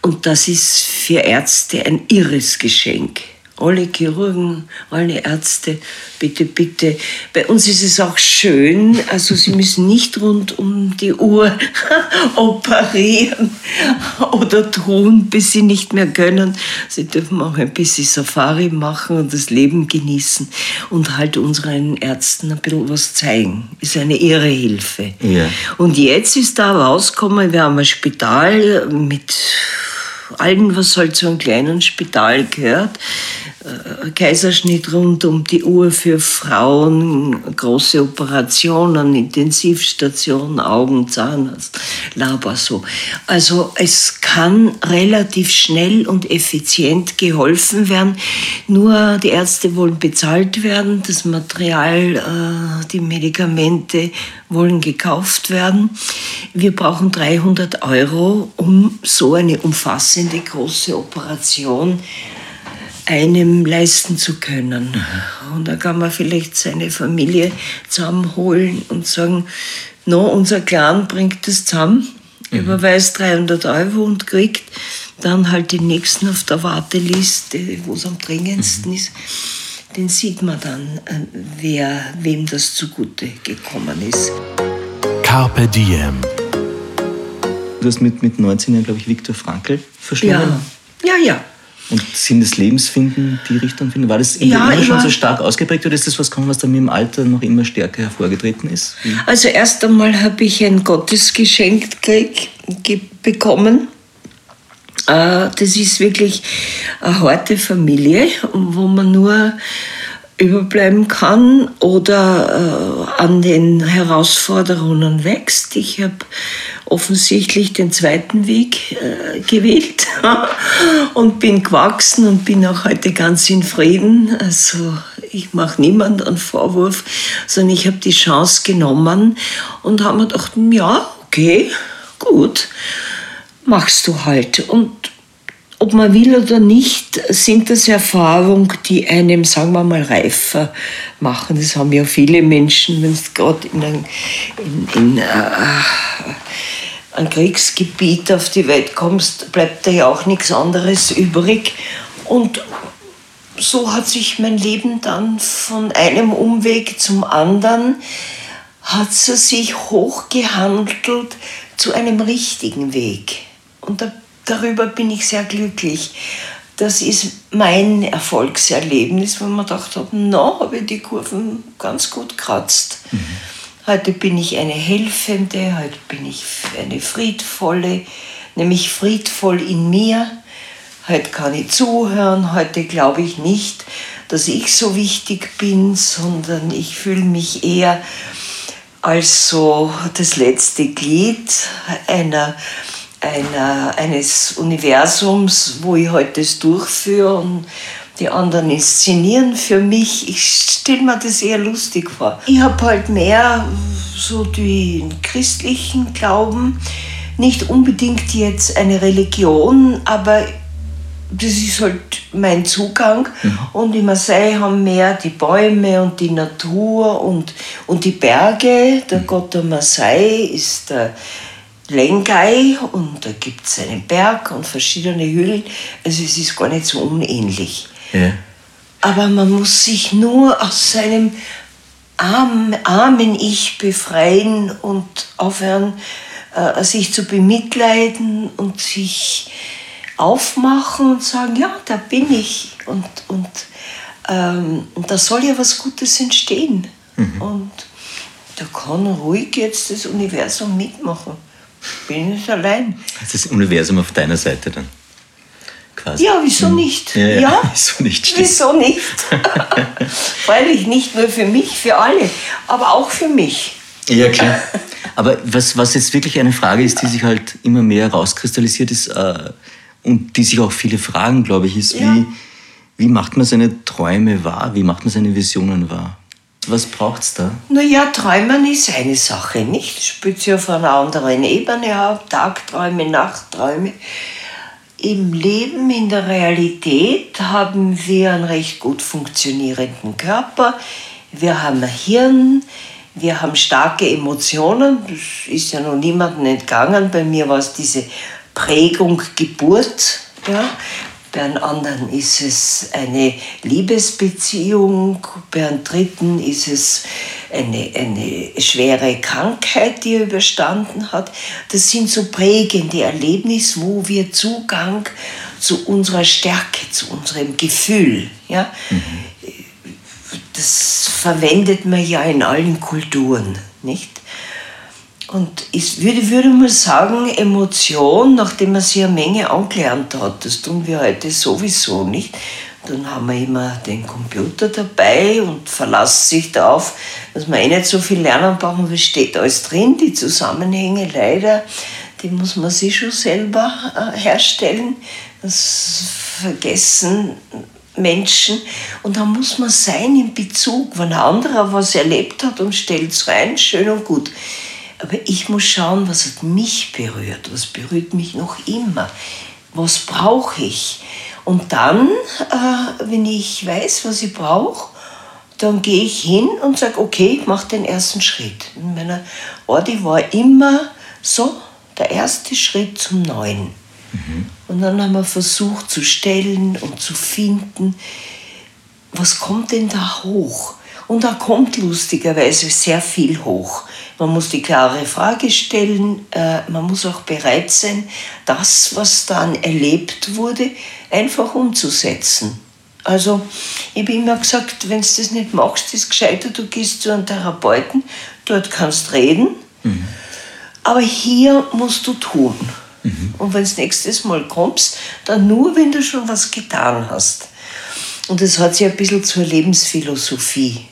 Und das ist für Ärzte ein irres Geschenk. Alle Chirurgen, alle Ärzte, bitte, bitte. Bei uns ist es auch schön, also sie müssen nicht rund um die Uhr operieren oder tun, bis sie nicht mehr können. Sie dürfen auch ein bisschen Safari machen und das Leben genießen und halt unseren Ärzten ein bisschen was zeigen. Ist eine irre Hilfe. Ja. Und jetzt ist da rausgekommen, wir haben ein Spital mit allem, was halt zu einem kleinen Spital gehört. äh, Kaiserschnitt rund um die Uhr für Frauen, große Operationen, Intensivstation, Augen, Zahnarzt, Labor so. Also es kann relativ schnell und effizient geholfen werden. Nur die Ärzte wollen bezahlt werden, das Material, äh, die Medikamente wollen gekauft werden. Wir brauchen 300 Euro, um so eine umfassende große Operation einem leisten zu können. Mhm. Und da kann man vielleicht seine Familie zusammenholen und sagen, no, unser Clan bringt das zusammen, mhm. überweist 300 Euro und kriegt dann halt den nächsten auf der Warteliste, wo es am dringendsten mhm. ist. Den sieht man dann, äh, wer, wem das zugute gekommen ist. Carpe Diem. Du hast mit, mit 19 Jahren, glaube ich, Viktor Frankl verschlungen. Ja, ja, ja. Und Sinn des Lebens finden, die Richtung finden, war das in ja, dir immer schon so stark ausgeprägt oder ist das was gekommen, was dann mit dem Alter noch immer stärker hervorgetreten ist? Wie? Also erst einmal habe ich ein Gottesgeschenk bekommen. Äh, das ist wirklich eine harte Familie, wo man nur überbleiben kann oder äh, an den Herausforderungen wächst. Ich habe offensichtlich den zweiten Weg äh, gewählt und bin gewachsen und bin auch heute ganz in Frieden. Also ich mache niemand einen Vorwurf, sondern ich habe die Chance genommen und habe mir gedacht, ja, okay, gut, machst du halt. Und ob man will oder nicht, sind das Erfahrungen, die einem, sagen wir mal, reifer machen. Das haben ja viele Menschen, wenn es gerade in, ein, in, in äh, ein Kriegsgebiet auf die Welt kommst, bleibt da ja auch nichts anderes übrig. Und so hat sich mein Leben dann von einem Umweg zum anderen, hat es sich hochgehandelt zu einem richtigen Weg. Und da darüber bin ich sehr glücklich. Das ist mein Erfolgserlebnis, wo man gedacht hat, na, habe ich die Kurven ganz gut kratzt. Mhm. Heute bin ich eine helfende, heute bin ich eine friedvolle, nämlich friedvoll in mir. Heute kann ich zuhören, heute glaube ich nicht, dass ich so wichtig bin, sondern ich fühle mich eher als so das letzte Glied einer einer, eines Universums, wo ich heute das durchführe und die anderen inszenieren für mich. Ich stelle mir das eher lustig vor. Ich habe halt mehr so den christlichen Glauben, nicht unbedingt jetzt eine Religion, aber das ist halt mein Zugang. Mhm. Und in Marseille haben mehr die Bäume und die Natur und, und die Berge. Der mhm. Gott der Marseille ist der Lengai und da gibt es einen Berg und verschiedene Hügel. Also es ist gar nicht so unähnlich. Ja. Aber man muss sich nur aus seinem arm, armen Ich befreien und aufhören, äh, sich zu bemitleiden und sich aufmachen und sagen, ja, da bin ich. Und, und, ähm, da soll ja was Gutes entstehen. Mhm. Und da kann ruhig jetzt das Universum mitmachen bin ich allein. Das ist das Universum auf deiner Seite dann? Quasi. Ja, wieso hm. nicht? Ja, ja, ja? wieso nicht? Stimmt. Wieso nicht? Freilich nicht nur für mich, für alle, aber auch für mich. Ja, klar. Aber was, was jetzt wirklich eine Frage ist, die sich halt immer mehr rauskristallisiert ist äh, und die sich auch viele fragen, glaube ich, ist, ja. wie, wie macht man seine Träume wahr? Wie macht man seine Visionen wahr? Was braucht es da? Naja, Träumen ist eine Sache, nicht? Spielt sich auf einer anderen Ebene ab. Tagträume, Nachtträume. Im Leben, in der Realität haben wir einen recht gut funktionierenden Körper. Wir haben ein Hirn. Wir haben starke Emotionen. Das ist ja noch niemandem entgangen. Bei mir war es diese Prägung Geburt. Ja, bei einem anderen ist es eine Liebesbeziehung, bei einem dritten ist es eine, eine schwere Krankheit, die er überstanden hat. Das sind so prägende Erlebnisse, wo wir Zugang zu unserer Stärke, zu unserem Gefühl, ja, mhm. das verwendet man ja in allen Kulturen, nicht? Und ich würde, würde mal sagen, Emotion, nachdem man sich eine Menge angelernt hat, das tun wir heute sowieso nicht, Dann haben wir immer den Computer dabei und verlassen sich darauf, dass wir eh nicht so viel lernen brauchen, wie steht alles drin. Die Zusammenhänge leider, die muss man sich schon selber äh, herstellen. Das vergessen Menschen. Und da muss man sein im Bezug, wenn ein anderer was erlebt hat und stellt es rein, schön und gut. Aber ich muss schauen, was hat mich berührt, was berührt mich noch immer, was brauche ich. Und dann, äh, wenn ich weiß, was ich brauche, dann gehe ich hin und sage, okay, ich mache den ersten Schritt. In meiner Ordi war immer so der erste Schritt zum Neuen. Mhm. Und dann haben wir versucht zu stellen und zu finden, was kommt denn da hoch? Und da kommt lustigerweise sehr viel hoch. Man muss die klare Frage stellen, äh, man muss auch bereit sein, das, was dann erlebt wurde, einfach umzusetzen. Also ich habe immer gesagt, wenn du das nicht machst, ist es gescheiter, du gehst zu einem Therapeuten, dort kannst reden, mhm. aber hier musst du tun. Mhm. Und wenn du nächstes Mal kommst, dann nur, wenn du schon was getan hast. Und das hat sich ein bisschen zur Lebensphilosophie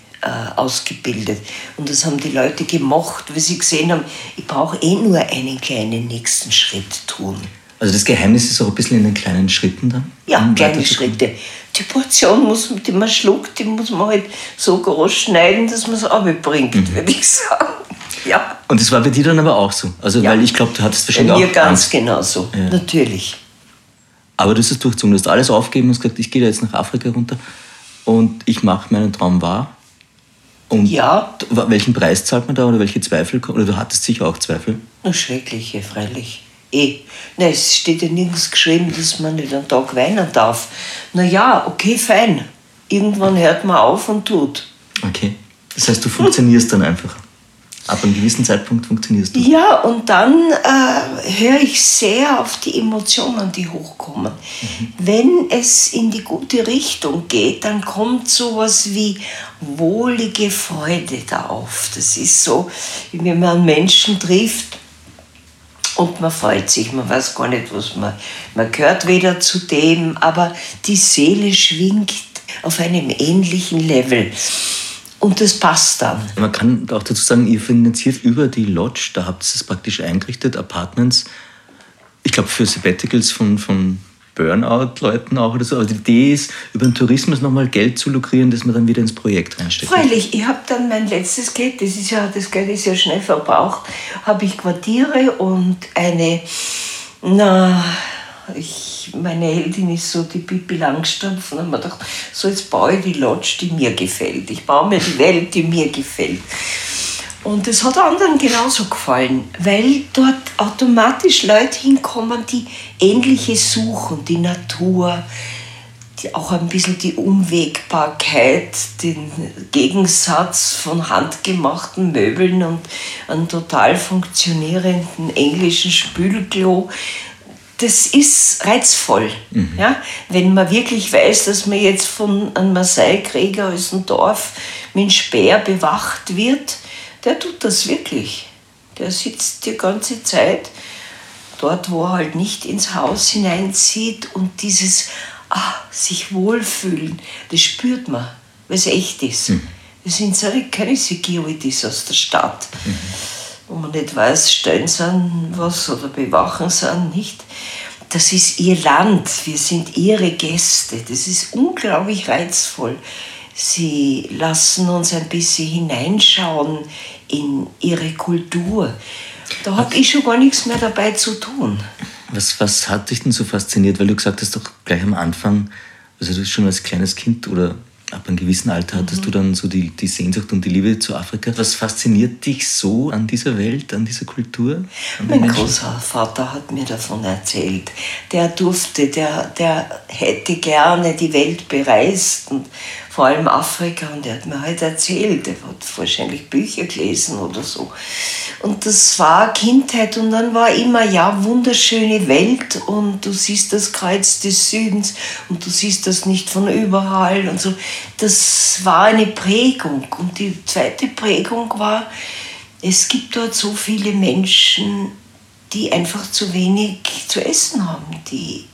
ausgebildet. Und das haben die Leute gemacht, weil sie gesehen haben, ich brauche eh nur einen kleinen nächsten Schritt tun. Also das Geheimnis ist auch ein bisschen in den kleinen Schritten dann? Ja, um kleine Schritte. Die Portion, muss, die man schluckt, die muss man halt so groß schneiden, dass man es abbringt, mhm. würde ich sagen. Ja. Und das war bei dir dann aber auch so? Also, ja. weil ich glaube, du hattest wahrscheinlich bei mir auch ganz genauso, ja. natürlich. Aber du hast es durchgezogen, du hast alles aufgegeben und gesagt, ich gehe jetzt nach Afrika runter und ich mache meinen Traum wahr. Und ja. welchen Preis zahlt man da oder welche Zweifel? Oder du hattest sicher auch Zweifel? Na, schreckliche, freilich. Eh. Na, es steht ja nirgends geschrieben, dass man nicht einen Tag weinen darf. Na ja, okay, fein. Irgendwann hört man auf und tut. Okay. Das heißt, du funktionierst dann einfach. Ab einem gewissen Zeitpunkt funktionierst du. Ja, und dann äh, höre ich sehr auf die Emotionen, die hochkommen. Mhm. Wenn es in die gute Richtung geht, dann kommt sowas wie wohlige Freude da auf. Das ist so, wie wenn man Menschen trifft und man freut sich, man weiß gar nicht, was man, man gehört weder zu dem, aber die Seele schwingt auf einem ähnlichen Level. Und das passt dann. Man kann auch dazu sagen, ihr finanziert über die Lodge, da habt ihr es praktisch eingerichtet, Apartments. Ich glaube, für Sabbaticals von, von Burnout-Leuten auch oder so. Aber die Idee ist, über den Tourismus nochmal Geld zu lukrieren, das man dann wieder ins Projekt reinsteckt. Freilich, ich habe dann mein letztes Geld, das, ist ja, das Geld ist ja schnell verbraucht, habe ich Quartiere und eine, na, ich, meine Heldin ist so die Pippi Langstrumpf und habe ich gedacht, so jetzt baue ich die Lodge, die mir gefällt. Ich baue mir die Welt, die mir gefällt. Und das hat anderen genauso gefallen, weil dort automatisch Leute hinkommen, die Ähnliches suchen, die Natur, die auch ein bisschen die Unwägbarkeit, den Gegensatz von handgemachten Möbeln und einem total funktionierenden englischen Spülklo das ist reizvoll. Mhm. Ja? Wenn man wirklich weiß, dass man jetzt von einem Marseille-Krieger aus dem Dorf mit einem Speer bewacht wird, der tut das wirklich. Der sitzt die ganze Zeit dort, wo er halt nicht ins Haus hineinzieht und dieses ah, sich wohlfühlen, das spürt man, weil es echt ist. Mhm. Das sind keine Securities aus der Stadt. Mhm wo man nicht weiß, stellen sie an was oder bewachen sie an nicht. Das ist ihr Land, wir sind ihre Gäste. Das ist unglaublich reizvoll. Sie lassen uns ein bisschen hineinschauen in ihre Kultur. Da habe ich schon gar nichts mehr dabei zu tun. Was, was hat dich denn so fasziniert? Weil du gesagt hast doch gleich am Anfang, also du schon als kleines Kind oder ab einem gewissen Alter hattest mhm. du dann so die, die Sehnsucht und die Liebe zu Afrika. Was fasziniert dich so an dieser Welt, an dieser Kultur? An mein Großvater hat mir davon erzählt. Der durfte, der, der hätte gerne die Welt bereist und vor allem Afrika. Und er hat mir halt erzählt, er hat wahrscheinlich Bücher gelesen oder so. Und das war Kindheit und dann war immer, ja, wunderschöne Welt und du siehst das Kreuz des Südens und du siehst das nicht von überall und so. Das war eine Prägung. Und die zweite Prägung war, es gibt dort so viele Menschen, die einfach zu wenig zu essen haben, die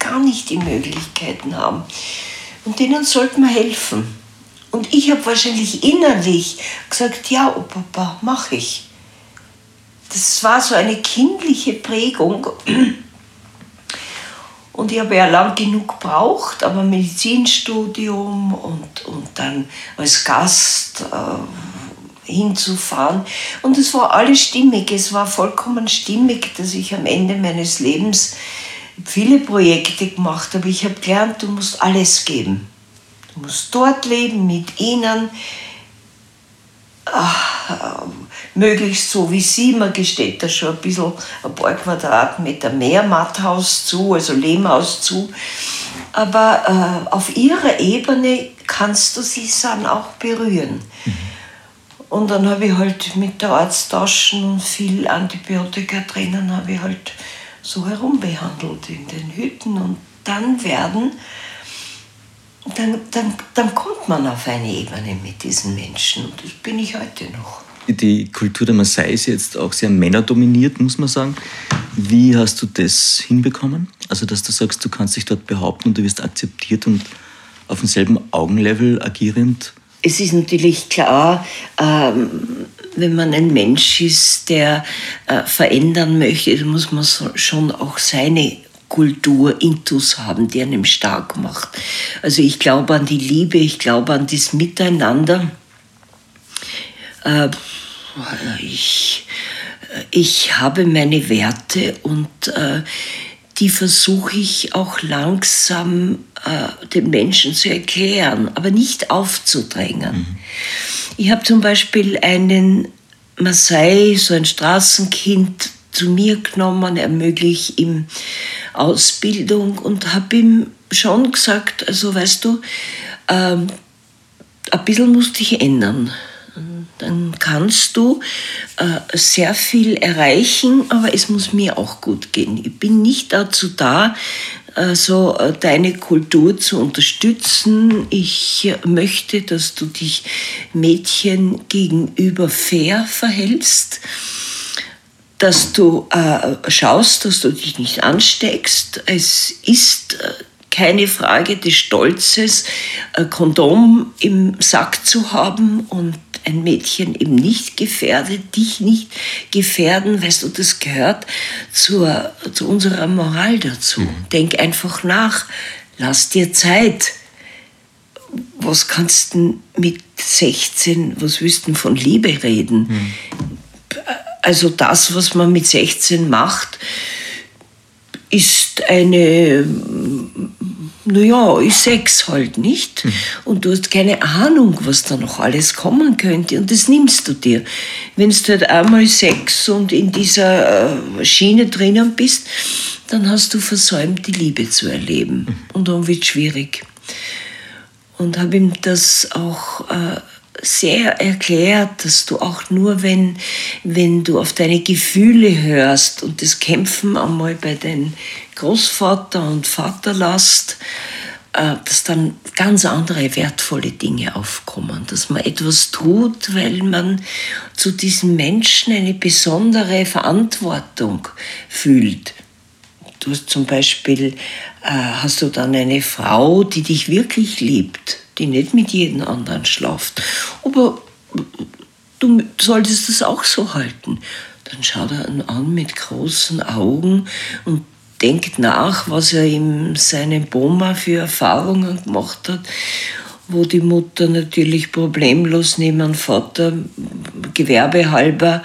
gar nicht die Möglichkeiten haben Und denen sollte man helfen. Und ich habe wahrscheinlich innerlich gesagt, ja, oh Papa, mache ich. Das war so eine kindliche Prägung. Und ich habe ja lang genug gebraucht, aber Medizinstudium und, und dann als Gast äh, hinzufahren. Und es war alles stimmig, es war vollkommen stimmig, dass ich am Ende meines Lebens viele Projekte gemacht habe. Ich habe gelernt, du musst alles geben. Du musst dort leben mit ihnen. Ach, möglichst so wie sie. Man gesteht da schon ein bisschen ein paar Quadratmeter mehr Matthaus zu, also Lehmhaus zu. Aber äh, auf ihrer Ebene kannst du sie dann auch berühren. Mhm. Und dann habe ich halt mit der Arzttaschen und viel Antibiotika drinnen, habe ich halt so herumbehandelt in den Hütten. Und dann werden, dann, dann, dann kommt man auf eine Ebene mit diesen Menschen. Und das bin ich heute noch. Die Kultur der Maasai ist jetzt auch sehr männerdominiert, muss man sagen. Wie hast du das hinbekommen? Also, dass du sagst, du kannst dich dort behaupten und du wirst akzeptiert und auf demselben Augenlevel agierend? Es ist natürlich klar, ähm, wenn man ein Mensch ist, der äh, verändern möchte, dann muss man schon auch seine Kultur intus haben, die einem stark macht. Also ich glaube an die Liebe, ich glaube an das Miteinander. Äh, ich, ich habe meine Werte und äh, die versuche ich auch langsam äh, den Menschen zu erklären, aber nicht aufzudrängen. Mhm. Ich habe zum Beispiel einen Maasai, so ein Straßenkind, zu mir genommen, ermögliche ihm Ausbildung und habe ihm schon gesagt, also weißt du, ähm, ein bisschen musst dich ändern dann kannst du äh, sehr viel erreichen, aber es muss mir auch gut gehen. Ich bin nicht dazu da, äh, so äh, deine Kultur zu unterstützen. Ich möchte, dass du dich Mädchen gegenüber fair verhältst dass du äh, schaust, dass du dich nicht ansteckst. Es ist äh, keine Frage des Stolzes, ein Kondom im Sack zu haben und ein Mädchen eben nicht gefährdet, dich nicht gefährden, weißt du, das gehört zur, zu unserer Moral dazu. Mhm. Denk einfach nach, lass dir Zeit. Was kannst du mit 16, was willst du von Liebe reden? Mhm. Also das, was man mit 16 macht, ist eine naja, ich sechs halt nicht. Mhm. Und du hast keine Ahnung, was da noch alles kommen könnte. Und das nimmst du dir. Wenn du halt einmal sechs und in dieser äh, Schiene drinnen bist, dann hast du versäumt, die Liebe zu erleben. Mhm. Und dann wird es schwierig. Und habe ihm das auch äh, sehr erklärt, dass du auch nur, wenn, wenn du auf deine Gefühle hörst und das Kämpfen einmal bei deinen Großvater und Vater lasst, äh, dass dann ganz andere wertvolle Dinge aufkommen, dass man etwas tut, weil man zu diesen Menschen eine besondere Verantwortung fühlt. Du hast zum Beispiel, äh, hast du dann eine Frau, die dich wirklich liebt, die nicht mit jedem anderen schlaft. Aber du solltest das auch so halten. Dann schaut er ihn an mit großen Augen und denkt nach, was er in seinem Boma für Erfahrungen gemacht hat, wo die Mutter natürlich problemlos neben dem Vater gewerbehalber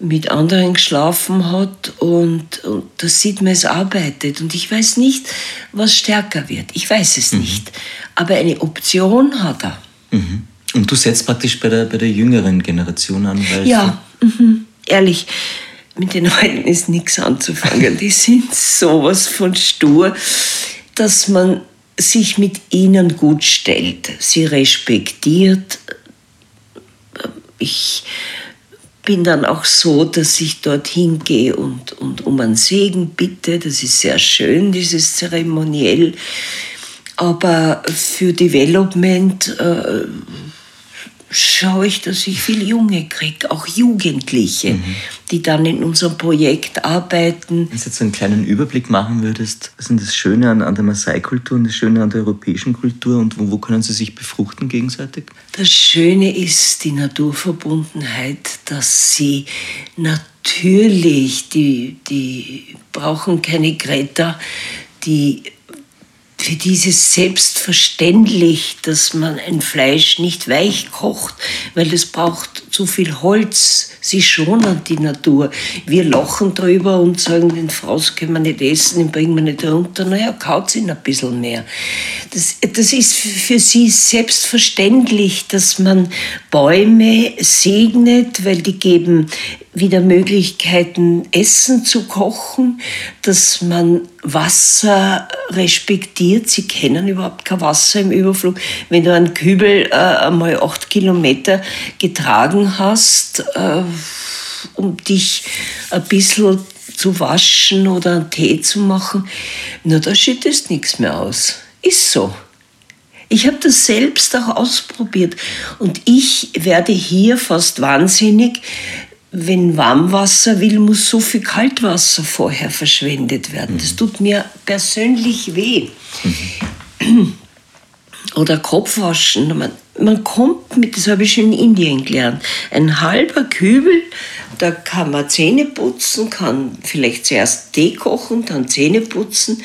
mit anderen geschlafen hat und, und da sieht man, es arbeitet. Und ich weiß nicht, was stärker wird. Ich weiß es mhm. nicht. Aber eine Option hat er. Mhm. Und du setzt praktisch bei der, bei der jüngeren Generation an? Weil ja, mhm. ehrlich. Mit den Alten ist nichts anzufangen. Die sind sowas von stur, dass man sich mit ihnen gut stellt, sie respektiert. Ich bin dann auch so, dass ich dorthin gehe und, und um einen Segen bitte. Das ist sehr schön, dieses Zeremoniell. Aber für Development äh, schaue ich, dass ich viel Junge kriege, auch Jugendliche, mhm. die dann in unserem Projekt arbeiten. Wenn du jetzt so einen kleinen Überblick machen würdest, was ist das Schöne an, an der Maasai-Kultur und das Schöne an der europäischen Kultur und wo, wo können sie sich befruchten gegenseitig? Das Schöne ist die Naturverbundenheit, dass sie natürlich, die, die brauchen keine Greta, die für dieses selbstverständlich, dass man ein Fleisch nicht weich kocht, weil es braucht zu viel Holz. Sie schonen die Natur. Wir lachen drüber und sagen, den Fraus können wir nicht essen, den bringen wir nicht runter. Naja, kaut ihn ein bisschen mehr. Das, das ist für sie selbstverständlich, dass man Bäume segnet, weil die geben wieder Möglichkeiten, Essen zu kochen, dass man Wasser respektiert. Sie kennen überhaupt kein Wasser im Überflug. Wenn du einen Kübel äh, einmal acht Kilometer getragen hast, äh, um dich ein bisschen zu waschen oder einen Tee zu machen, na, da schüttest nichts mehr aus. Ist so. Ich habe das selbst auch ausprobiert und ich werde hier fast wahnsinnig, wenn Warmwasser will, muss so viel Kaltwasser vorher verschwendet werden. Das mhm. tut mir persönlich weh. Mhm. Oder Kopfwaschen. Man, man kommt mit, das habe ich schon in Indien gelernt, ein halber Kübel, da kann man Zähne putzen, kann vielleicht zuerst Tee kochen, dann Zähne putzen,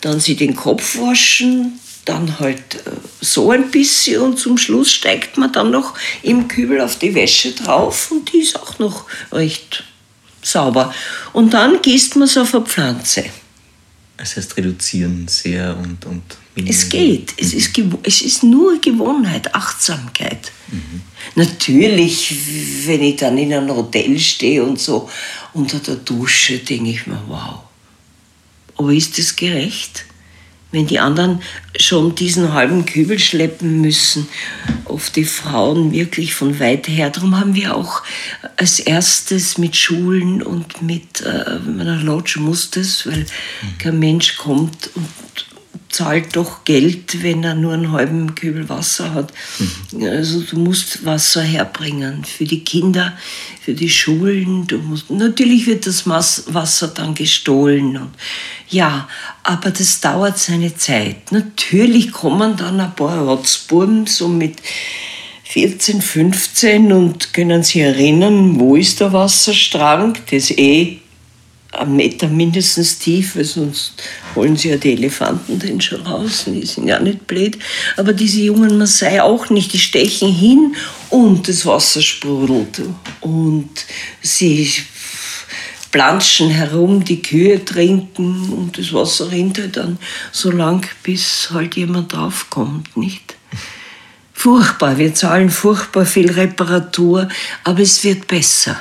dann sie den Kopf waschen, dann halt äh, so ein bisschen und zum Schluss steigt man dann noch im Kübel auf die Wäsche drauf und die ist auch noch recht sauber. Und dann gießt man es auf eine Pflanze. Das heißt reduzieren sehr und, und Es geht. Es, ist, es ist nur Gewohnheit, Achtsamkeit. Mhm. Natürlich, wenn ich dann in einem Hotel stehe und so unter der Dusche, denke ich mir, wow. Aber ist das gerecht? Wenn die anderen schon diesen halben Kübel schleppen müssen, oft die Frauen wirklich von weit her. Darum haben wir auch als erstes mit Schulen und mit äh, meiner Lodge muss das, weil kein Mensch kommt und zahlt doch Geld, wenn er nur einen halben Kübel Wasser hat. Mhm. Also du musst Wasser herbringen für die Kinder, für die Schulen. Du musst, natürlich wird das Wasser dann gestohlen. Und, ja, aber das dauert seine Zeit. Natürlich kommen dann ein paar Rotzbuben so mit 14, 15 und können sich erinnern, wo ist der Wasserstrang, das eh einen Meter mindestens tief, weil sonst holen sie ja die Elefanten den schon raus, die sind ja nicht blöd. Aber diese jungen Maasai auch nicht, die stechen hin und das Wasser sprudelt. Und sie planschen herum, die Kühe trinken und das Wasser rinnt halt dann so lang, bis halt jemand draufkommt, nicht? Furchtbar, wir zahlen furchtbar viel Reparatur, aber es wird besser.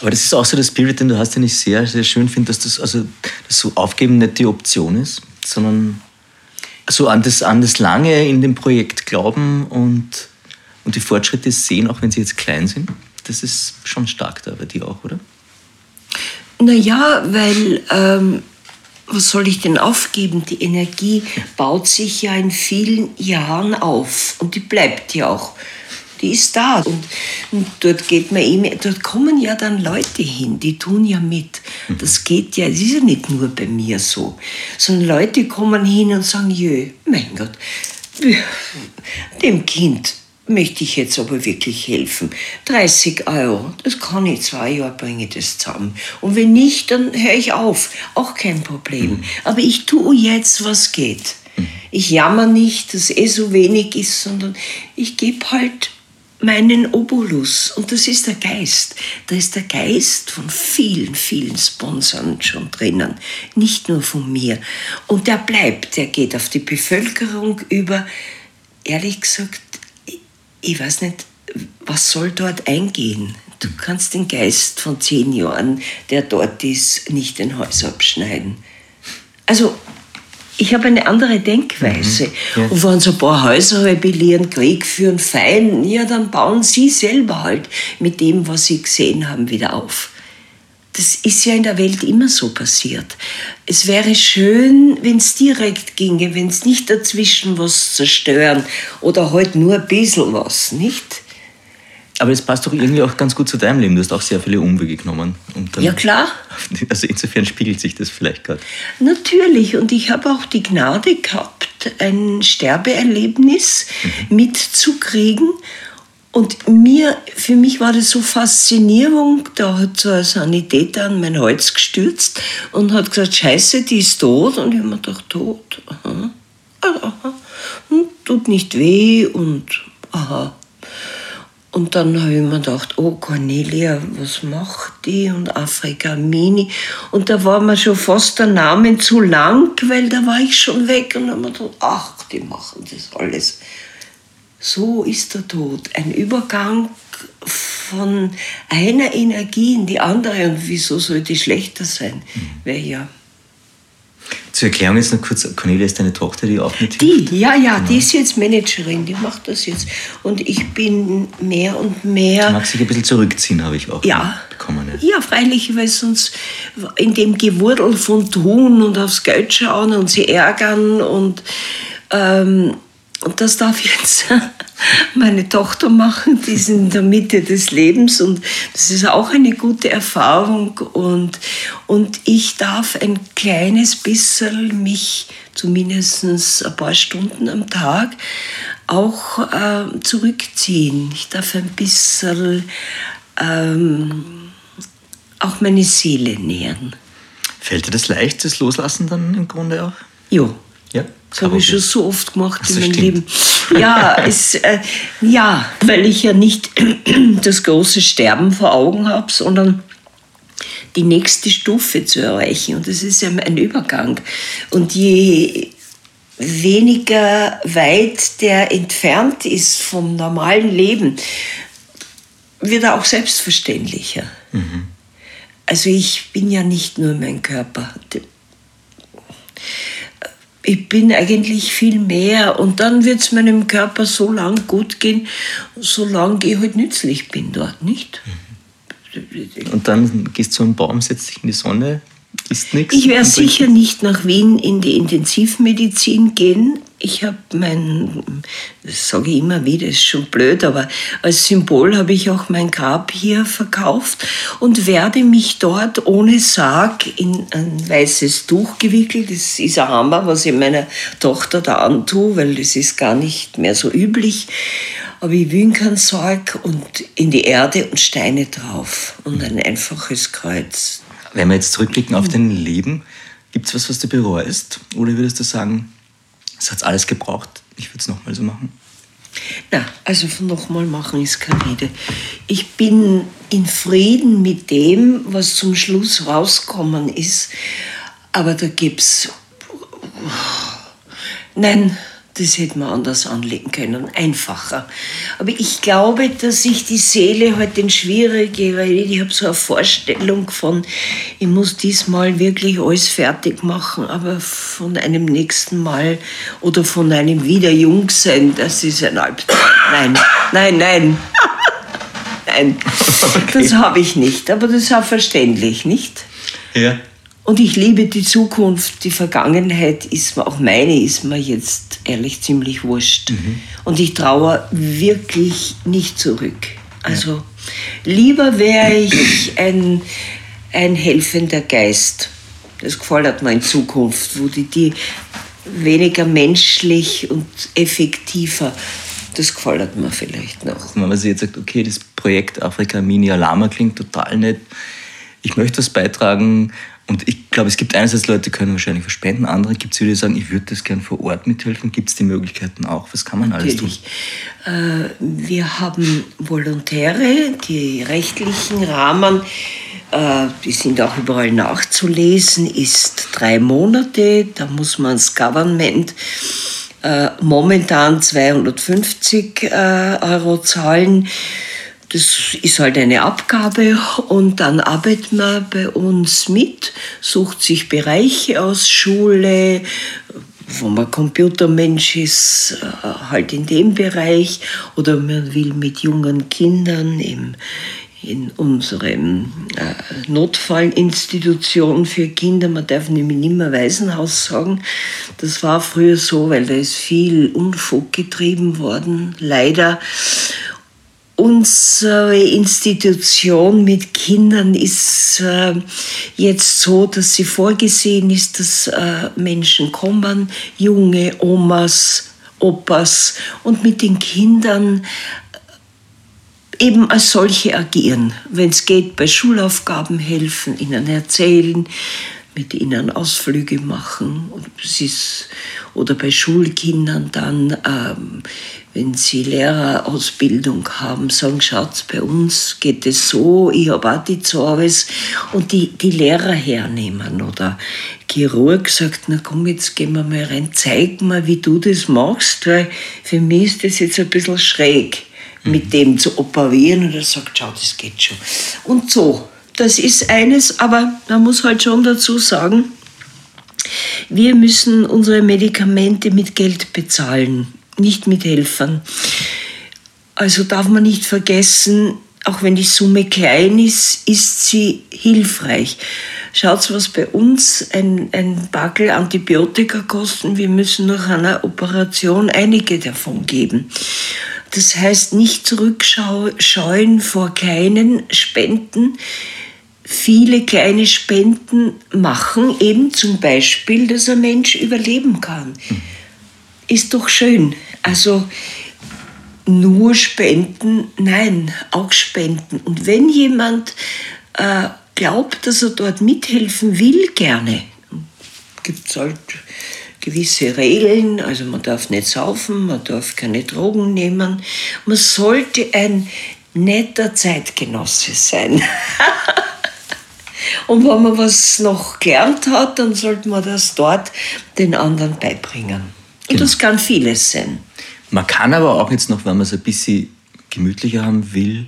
Aber das ist auch so der Spirit, den du hast, den ich sehr, sehr schön finde, dass das, also, das so Aufgeben nicht die Option ist, sondern so an das, an das Lange in dem Projekt glauben und, und die Fortschritte sehen, auch wenn sie jetzt klein sind. Das ist schon stark da bei dir auch, oder? Naja, weil ähm, was soll ich denn aufgeben? Die Energie baut sich ja in vielen Jahren auf und die bleibt ja auch die ist da. Und, und dort geht man eben, dort kommen ja dann Leute hin, die tun ja mit. Das geht ja, es ist ja nicht nur bei mir so, sondern Leute kommen hin und sagen, jö, mein Gott, dem Kind möchte ich jetzt aber wirklich helfen. 30 Euro, das kann ich, zwei Jahre bringe ich das zusammen. Und wenn nicht, dann höre ich auf. Auch kein Problem. Mhm. Aber ich tue jetzt, was geht. Mhm. Ich jammer nicht, dass eh so wenig ist, sondern ich gebe halt meinen Obolus. Und das ist der Geist. Da ist der Geist von vielen, vielen Sponsoren schon drinnen. Nicht nur von mir. Und der bleibt, der geht auf die Bevölkerung über. Ehrlich gesagt, ich weiß nicht, was soll dort eingehen? Du kannst den Geist von zehn Jahren, der dort ist, nicht den Hals abschneiden. Also ich habe eine andere Denkweise. Mhm. Ja. Und wenn so ein paar Häuser rebellieren, Krieg führen, fein, ja, dann bauen sie selber halt mit dem, was sie gesehen haben, wieder auf. Das ist ja in der Welt immer so passiert. Es wäre schön, wenn es direkt ginge, wenn es nicht dazwischen was zerstören oder halt nur ein bisschen was, nicht? Aber das passt doch irgendwie auch ganz gut zu deinem Leben. Du hast auch sehr viele Umwege genommen. ja, klar. Also insofern spiegelt sich das vielleicht gerade. Natürlich. Und ich habe auch die Gnade gehabt, ein Sterbeerlebnis mhm. mitzukriegen. Und mir, für mich war das so Faszinierung, da hat so ein Sanitäter an mein Hals gestürzt und hat gesagt, scheiße, die ist tot. Und ich habe mir gedacht, tot? Aha. aha. Hm, tut nicht weh und aha. Und dann habe ich mir gedacht, oh Cornelia, was macht die? Und Afrika Mini. Und da war mir schon fast der Name zu lang, weil da war ich schon weg. Und dann habe ich gedacht, ach, die machen das alles. So ist der Tod. Ein Übergang von einer Energie in die andere. Und wieso soll die schlechter sein? Mhm. Weil ja zur Erklärung jetzt noch kurz, Cornelia ist deine Tochter, die auch mit Die, ja, ja, genau. die ist jetzt Managerin, die macht das jetzt. Und ich bin mehr und mehr... Die mag sich ein bisschen zurückziehen, habe ich auch ja. bekommen. Ja. ja, freilich, weil sonst in dem Gewurdel von tun und aufs Geld schauen und sie ärgern und... Ähm, und das darf jetzt meine Tochter machen, die ist in der Mitte des Lebens und das ist auch eine gute Erfahrung und, und ich darf ein kleines bisschen mich zumindest ein paar Stunden am Tag auch äh, zurückziehen. Ich darf ein bisschen ähm, auch meine Seele nähern. Fällt dir das leicht, das Loslassen dann im Grunde auch? Ja. Ja, das habe ich schon so oft gemacht in meinem Leben. Ja, es, äh, ja, weil ich ja nicht das große Sterben vor Augen habe, sondern die nächste Stufe zu erreichen. Und das ist ja ein Übergang. Und je weniger weit der entfernt ist vom normalen Leben, wird er auch selbstverständlicher. Mhm. Also ich bin ja nicht nur mein Körper ich bin eigentlich viel mehr und dann wird es meinem Körper so lang gut gehen, solange ich halt nützlich bin dort, nicht? Und dann gehst du zu einem Baum, setzt dich in die Sonne, isst nichts? Ich werde sicher nicht nach Wien in die Intensivmedizin gehen, ich habe mein, das sage ich immer wieder, ist schon blöd, aber als Symbol habe ich auch mein Grab hier verkauft und werde mich dort ohne Sarg in ein weißes Tuch gewickelt. Das ist ein Hammer, was ich meiner Tochter da antue, weil das ist gar nicht mehr so üblich. Aber ich will keinen Sarg und in die Erde und Steine drauf und ein einfaches Kreuz. Wenn wir jetzt zurückblicken auf dein Leben, gibt es was, was du bereust? Oder würdest du sagen, es hat alles gebraucht. Ich würde es nochmal so machen. Na, also nochmal machen ist keine Rede. Ich bin in Frieden mit dem, was zum Schluss rauskommen ist. Aber da gibt es. Nein, das hätte man anders anlegen können, einfacher. Aber ich glaube, dass ich die Seele halt den schwierige, weil ich habe so eine Vorstellung von, ich muss diesmal wirklich alles fertig machen, aber von einem nächsten Mal oder von einem wieder Jungsein, das ist ein Albtraum. Nein, nein, nein. nein, okay. das habe ich nicht, aber das ist auch verständlich, nicht? Ja. Und ich liebe die Zukunft. Die Vergangenheit ist mir, auch meine ist mir jetzt ehrlich ziemlich wurscht. Mhm. Und ich traue wirklich nicht zurück. Also ja. lieber wäre ich ein, ein helfender Geist. Das gefällt mir in Zukunft, wo die, die weniger menschlich und effektiver das gefällt mir vielleicht noch. Wenn man sich jetzt sagt, okay, das Projekt Afrika Mini Alama klingt total nett, ich möchte was beitragen, und ich glaube, es gibt einerseits Leute, die können wahrscheinlich verspenden, andere gibt es, die sagen, ich würde das gerne vor Ort mithelfen. Gibt es die Möglichkeiten auch? Was kann man Natürlich. alles tun? Äh, wir haben Volontäre, die rechtlichen Rahmen, äh, die sind auch überall nachzulesen, ist drei Monate. Da muss man das Government äh, momentan 250 Euro zahlen das ist halt eine Abgabe und dann arbeitet man bei uns mit, sucht sich Bereiche aus, Schule, wo man Computermensch ist, äh, halt in dem Bereich oder man will mit jungen Kindern im, in unserem äh, Notfallinstitution für Kinder. Man darf nämlich nicht mehr Waisenhaus sagen. Das war früher so, weil da ist viel Unfug getrieben worden, leider. Unsere Institution mit Kindern ist äh, jetzt so, dass sie vorgesehen ist, dass äh, Menschen kommen, junge Omas, Opas und mit den Kindern eben als solche agieren. Wenn es geht, bei Schulaufgaben helfen, ihnen erzählen, mit ihnen Ausflüge machen. oder bei Schulkindern dann, ähm, wenn sie Lehrerausbildung haben, sagen, schaut, bei uns geht es so, ich habe auch die Zorves und die, die Lehrer hernehmen. Oder Chirurg sagt, na komm, jetzt gehen wir mal rein, zeig mal, wie du das machst, weil für mich ist das jetzt ein bisschen schräg mit dem zu operieren. Und er sagt, schau, das geht schon. Und so, das ist eines, aber man muss halt schon dazu sagen, wir müssen unsere Medikamente mit Geld bezahlen, nicht mit Helfern. Also darf man nicht vergessen, auch wenn die Summe klein ist, ist sie hilfreich. Schaut, was bei uns ein, ein Backel Antibiotika kosten. Wir müssen nach einer Operation einige davon geben. Das heißt, nicht zurückscheuen vor kleinen Spenden. Viele kleine Spenden machen eben zum Beispiel, dass ein Mensch überleben kann. Ist doch schön. Also nur spenden, nein, auch spenden. Und wenn jemand äh, glaubt, dass er dort mithelfen will, gerne, gibt es halt gewisse Regeln, also man darf nicht saufen, man darf keine Drogen nehmen, man sollte ein netter Zeitgenosse sein. Und wenn man was noch gelernt hat, dann sollte man das dort den anderen beibringen. Und genau. das kann vieles sein. Man kann aber auch jetzt noch, wenn man es ein bisschen gemütlicher haben will,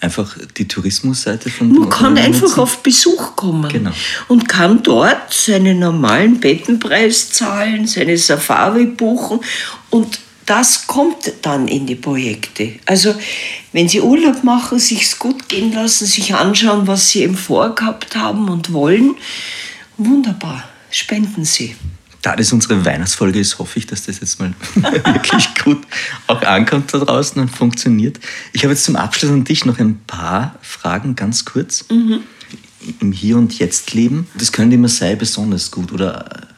einfach die Tourismusseite von Man kann einfach nutzen. auf Besuch kommen genau. und kann dort seinen normalen Bettenpreis zahlen, seine Safari buchen und das kommt dann in die Projekte. Also wenn Sie Urlaub machen, sich's gut gehen lassen, sich anschauen, was Sie eben vorgehabt haben und wollen, wunderbar, spenden Sie da das unsere Weihnachtsfolge ist, hoffe ich, dass das jetzt mal wirklich gut auch ankommt da draußen und funktioniert. Ich habe jetzt zum Abschluss an dich noch ein paar Fragen, ganz kurz. Mhm. Im Hier und Jetzt leben, das könnte immer sei besonders gut oder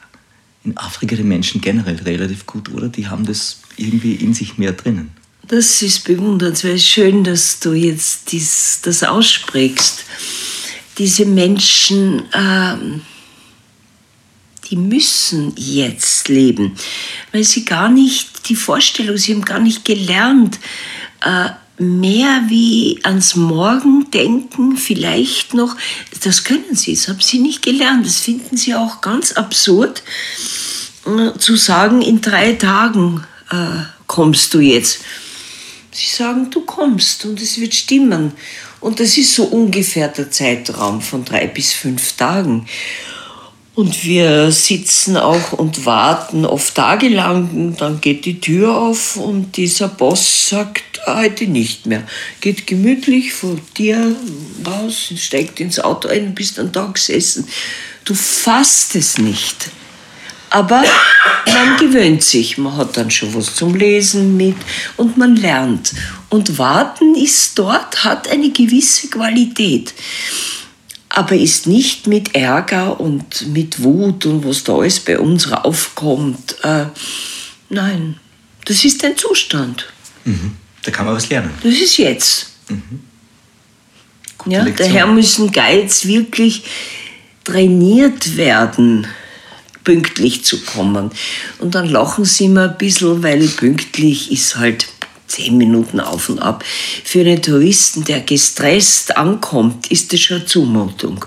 in Afrika die Menschen generell relativ gut, oder? Die haben das irgendwie in sich mehr drinnen. Das ist bewundernswert. Schön, dass du jetzt dies, das aussprichst. Diese Menschen. Ähm die müssen jetzt leben, weil sie gar nicht die Vorstellung, sie haben gar nicht gelernt, äh, mehr wie ans Morgen denken, vielleicht noch, das können sie, das haben sie nicht gelernt, das finden sie auch ganz absurd, äh, zu sagen, in drei Tagen äh, kommst du jetzt. Sie sagen, du kommst und es wird stimmen. Und das ist so ungefähr der Zeitraum von drei bis fünf Tagen. Und wir sitzen auch und warten oft tagelang. Dann geht die Tür auf und dieser Boss sagt, heute nicht mehr. Geht gemütlich vor dir raus, steigt ins Auto ein, bist dann da gesessen. Du fasst es nicht. Aber man gewöhnt sich, man hat dann schon was zum Lesen mit und man lernt. Und Warten ist dort, hat eine gewisse Qualität aber ist nicht mit Ärger und mit Wut und was da alles bei uns raufkommt. Äh, nein, das ist ein Zustand. Mhm. Da kann man was lernen. Das ist jetzt. Mhm. Ja, daher müssen Guides wirklich trainiert werden, pünktlich zu kommen. Und dann lachen sie immer ein bisschen, weil pünktlich ist halt zehn Minuten auf und ab. Für einen Touristen, der gestresst ankommt, ist das schon eine Zumutung.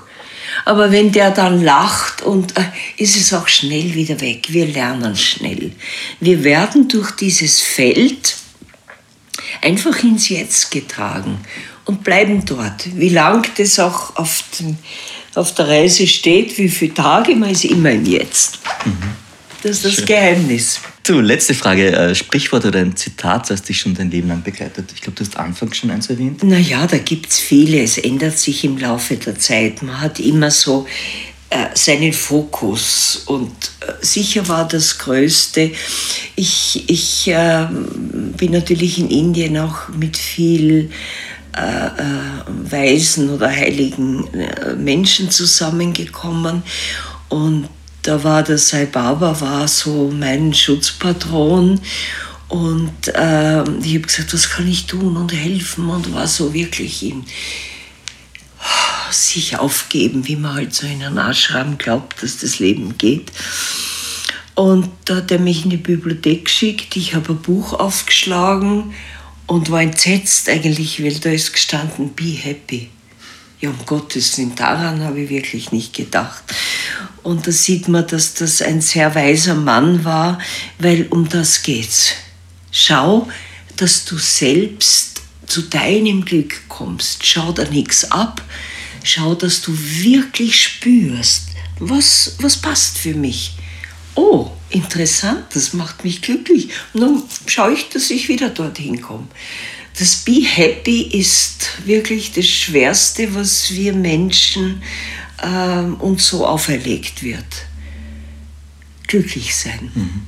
Aber wenn der dann lacht und äh, ist es auch schnell wieder weg. Wir lernen schnell. Wir werden durch dieses Feld einfach ins Jetzt getragen und bleiben dort. Wie lang das auch auf, dem, auf der Reise steht, wie viele Tage, man ist immer im Jetzt. Mhm. Das ist das Schön. Geheimnis. Du, letzte Frage. Äh, Sprichwort oder ein Zitat, das dich schon dein Leben lang begleitet? Ich glaube, du hast anfangs schon eins erwähnt. Naja, da gibt es viele. Es ändert sich im Laufe der Zeit. Man hat immer so äh, seinen Fokus und äh, sicher war das Größte. Ich, ich äh, bin natürlich in Indien auch mit viel weisen oder heiligen Menschen zusammengekommen und da war der Sai Baba war so mein Schutzpatron und äh, ich habe gesagt, was kann ich tun und helfen und war so wirklich in sich aufgeben, wie man halt so in einem Ashram glaubt, dass das Leben geht. Und da hat er mich in die Bibliothek geschickt, ich habe ein Buch aufgeschlagen und war entsetzt eigentlich, weil da ist gestanden, be happy. Ja, um Gottes Willen, daran habe ich wirklich nicht gedacht. Und da sieht man, dass das ein sehr weiser Mann war, weil um das geht's. Schau, dass du selbst zu deinem Glück kommst. Schau da nichts ab. Schau, dass du wirklich spürst, was, was passt für mich. Oh, interessant, das macht mich glücklich. Und dann schaue ich, dass ich wieder dorthin komme. Das Be Happy ist wirklich das Schwerste, was wir Menschen äh, uns so auferlegt wird. Glücklich sein. Mhm.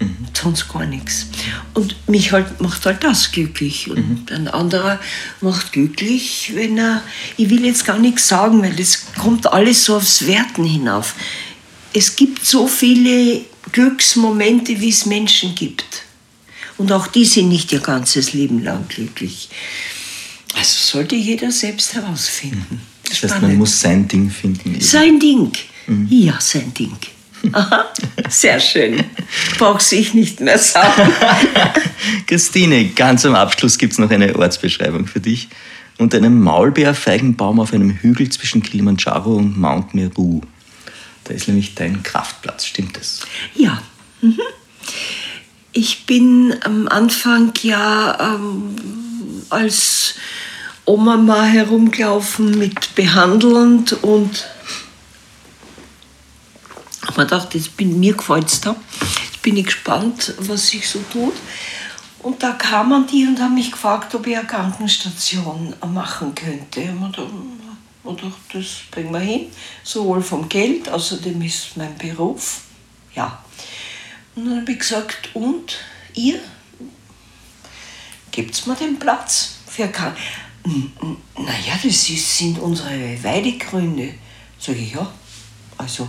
Mhm. Sonst gar nichts. Und mich halt, macht halt das glücklich. Und mhm. ein anderer macht glücklich, wenn er, ich will jetzt gar nichts sagen, weil das kommt alles so aufs Werten hinauf. Es gibt so viele Glücksmomente, wie es Menschen gibt. Und auch die sind nicht ihr ganzes Leben lang glücklich. Also sollte jeder selbst herausfinden. Das heißt, man muss sein Ding finden. Eben. Sein Ding. Mhm. Ja, sein Ding. Aha, sehr schön. Brauch's ich nicht mehr sagen. Christine, ganz am Abschluss gibt es noch eine Ortsbeschreibung für dich. Unter einem Maulbeerfeigenbaum auf einem Hügel zwischen Kilimanjaro und Mount Meru. Da ist nämlich dein Kraftplatz, stimmt das? Ja. Mhm. Ich bin am Anfang ja ähm, als Oma mal herumgelaufen mit behandelnd und mir gedacht, jetzt bin, mir gefällt es da. Jetzt bin ich gespannt, was sich so tut. Und da kamen die und haben mich gefragt, ob ich eine Krankenstation machen könnte. Und dachte, das bringen wir hin, sowohl vom Geld, außerdem ist mein Beruf. Ja. Und dann habe ich gesagt, und ihr? Gebt mir den Platz für Krank Naja, das sind unsere Weidegründe. Sag ich, ja. Also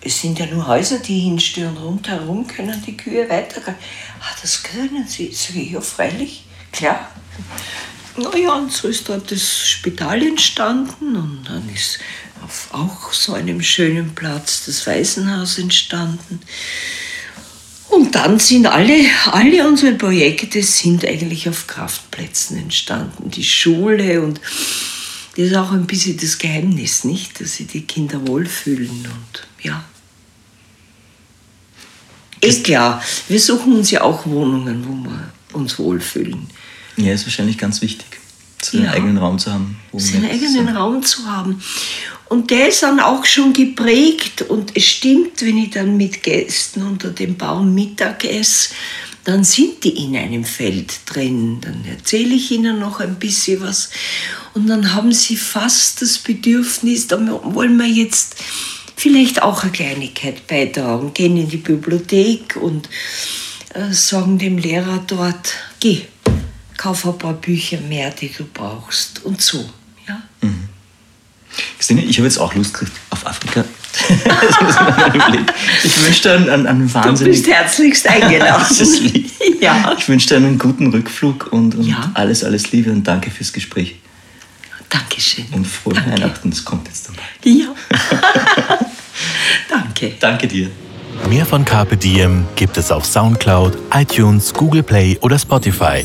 es sind ja nur Häuser, die hinstehen. Rundherum können die Kühe weitergehen. Ah, das können sie. Sag ich, ja, freilich, klar. Naja, und so ist dort das Spital entstanden und dann ist auf auch so einem schönen Platz das Waisenhaus entstanden. Und dann sind alle, alle unsere Projekte sind eigentlich auf Kraftplätzen entstanden. Die Schule und das ist auch ein bisschen das Geheimnis, nicht? Dass sich die Kinder wohlfühlen und ja. Ist klar, wir suchen uns ja auch Wohnungen, wo wir uns wohlfühlen. Ja, ist wahrscheinlich ganz wichtig, seinen ja. eigenen Raum zu haben. Seinen eigenen so. Raum zu haben. Und der ist dann auch schon geprägt und es stimmt, wenn ich dann mit Gästen unter dem Baum Mittag esse, dann sind die in einem Feld drin. Dann erzähle ich ihnen noch ein bisschen was und dann haben sie fast das Bedürfnis, da wollen wir jetzt vielleicht auch eine Kleinigkeit beitragen. Gehen in die Bibliothek und äh, sagen dem Lehrer dort, geh, kauf ein paar Bücher mehr, die du brauchst und so. Ja? Mhm. Christine, ich habe jetzt auch Lust auf Afrika. ich wünsche dir einen, einen, einen. Du bist herzlichst eingeladen. ja. Ich wünsche dir einen guten Rückflug und, und ja. alles, alles Liebe und danke fürs Gespräch. Dankeschön. Und frohe danke. Weihnachten, das kommt jetzt dann Ja. danke. Danke dir. Mehr von Carpe Diem gibt es auf Soundcloud, iTunes, Google Play oder Spotify.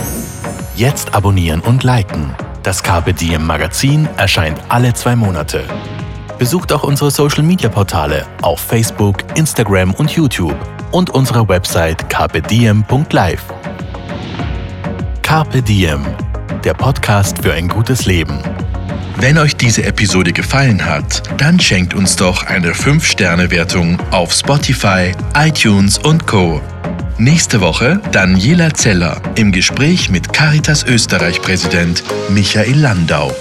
Jetzt abonnieren und liken. Das Carpe Diem Magazin erscheint alle zwei Monate. Besucht auch unsere Social Media Portale auf Facebook, Instagram und YouTube und unsere Website carpediem.live. Carpe Diem, der Podcast für ein gutes Leben. Wenn euch diese Episode gefallen hat, dann schenkt uns doch eine 5-Sterne-Wertung auf Spotify, iTunes und Co. Nächste Woche Daniela Zeller im Gespräch mit Caritas Österreich-Präsident Michael Landau.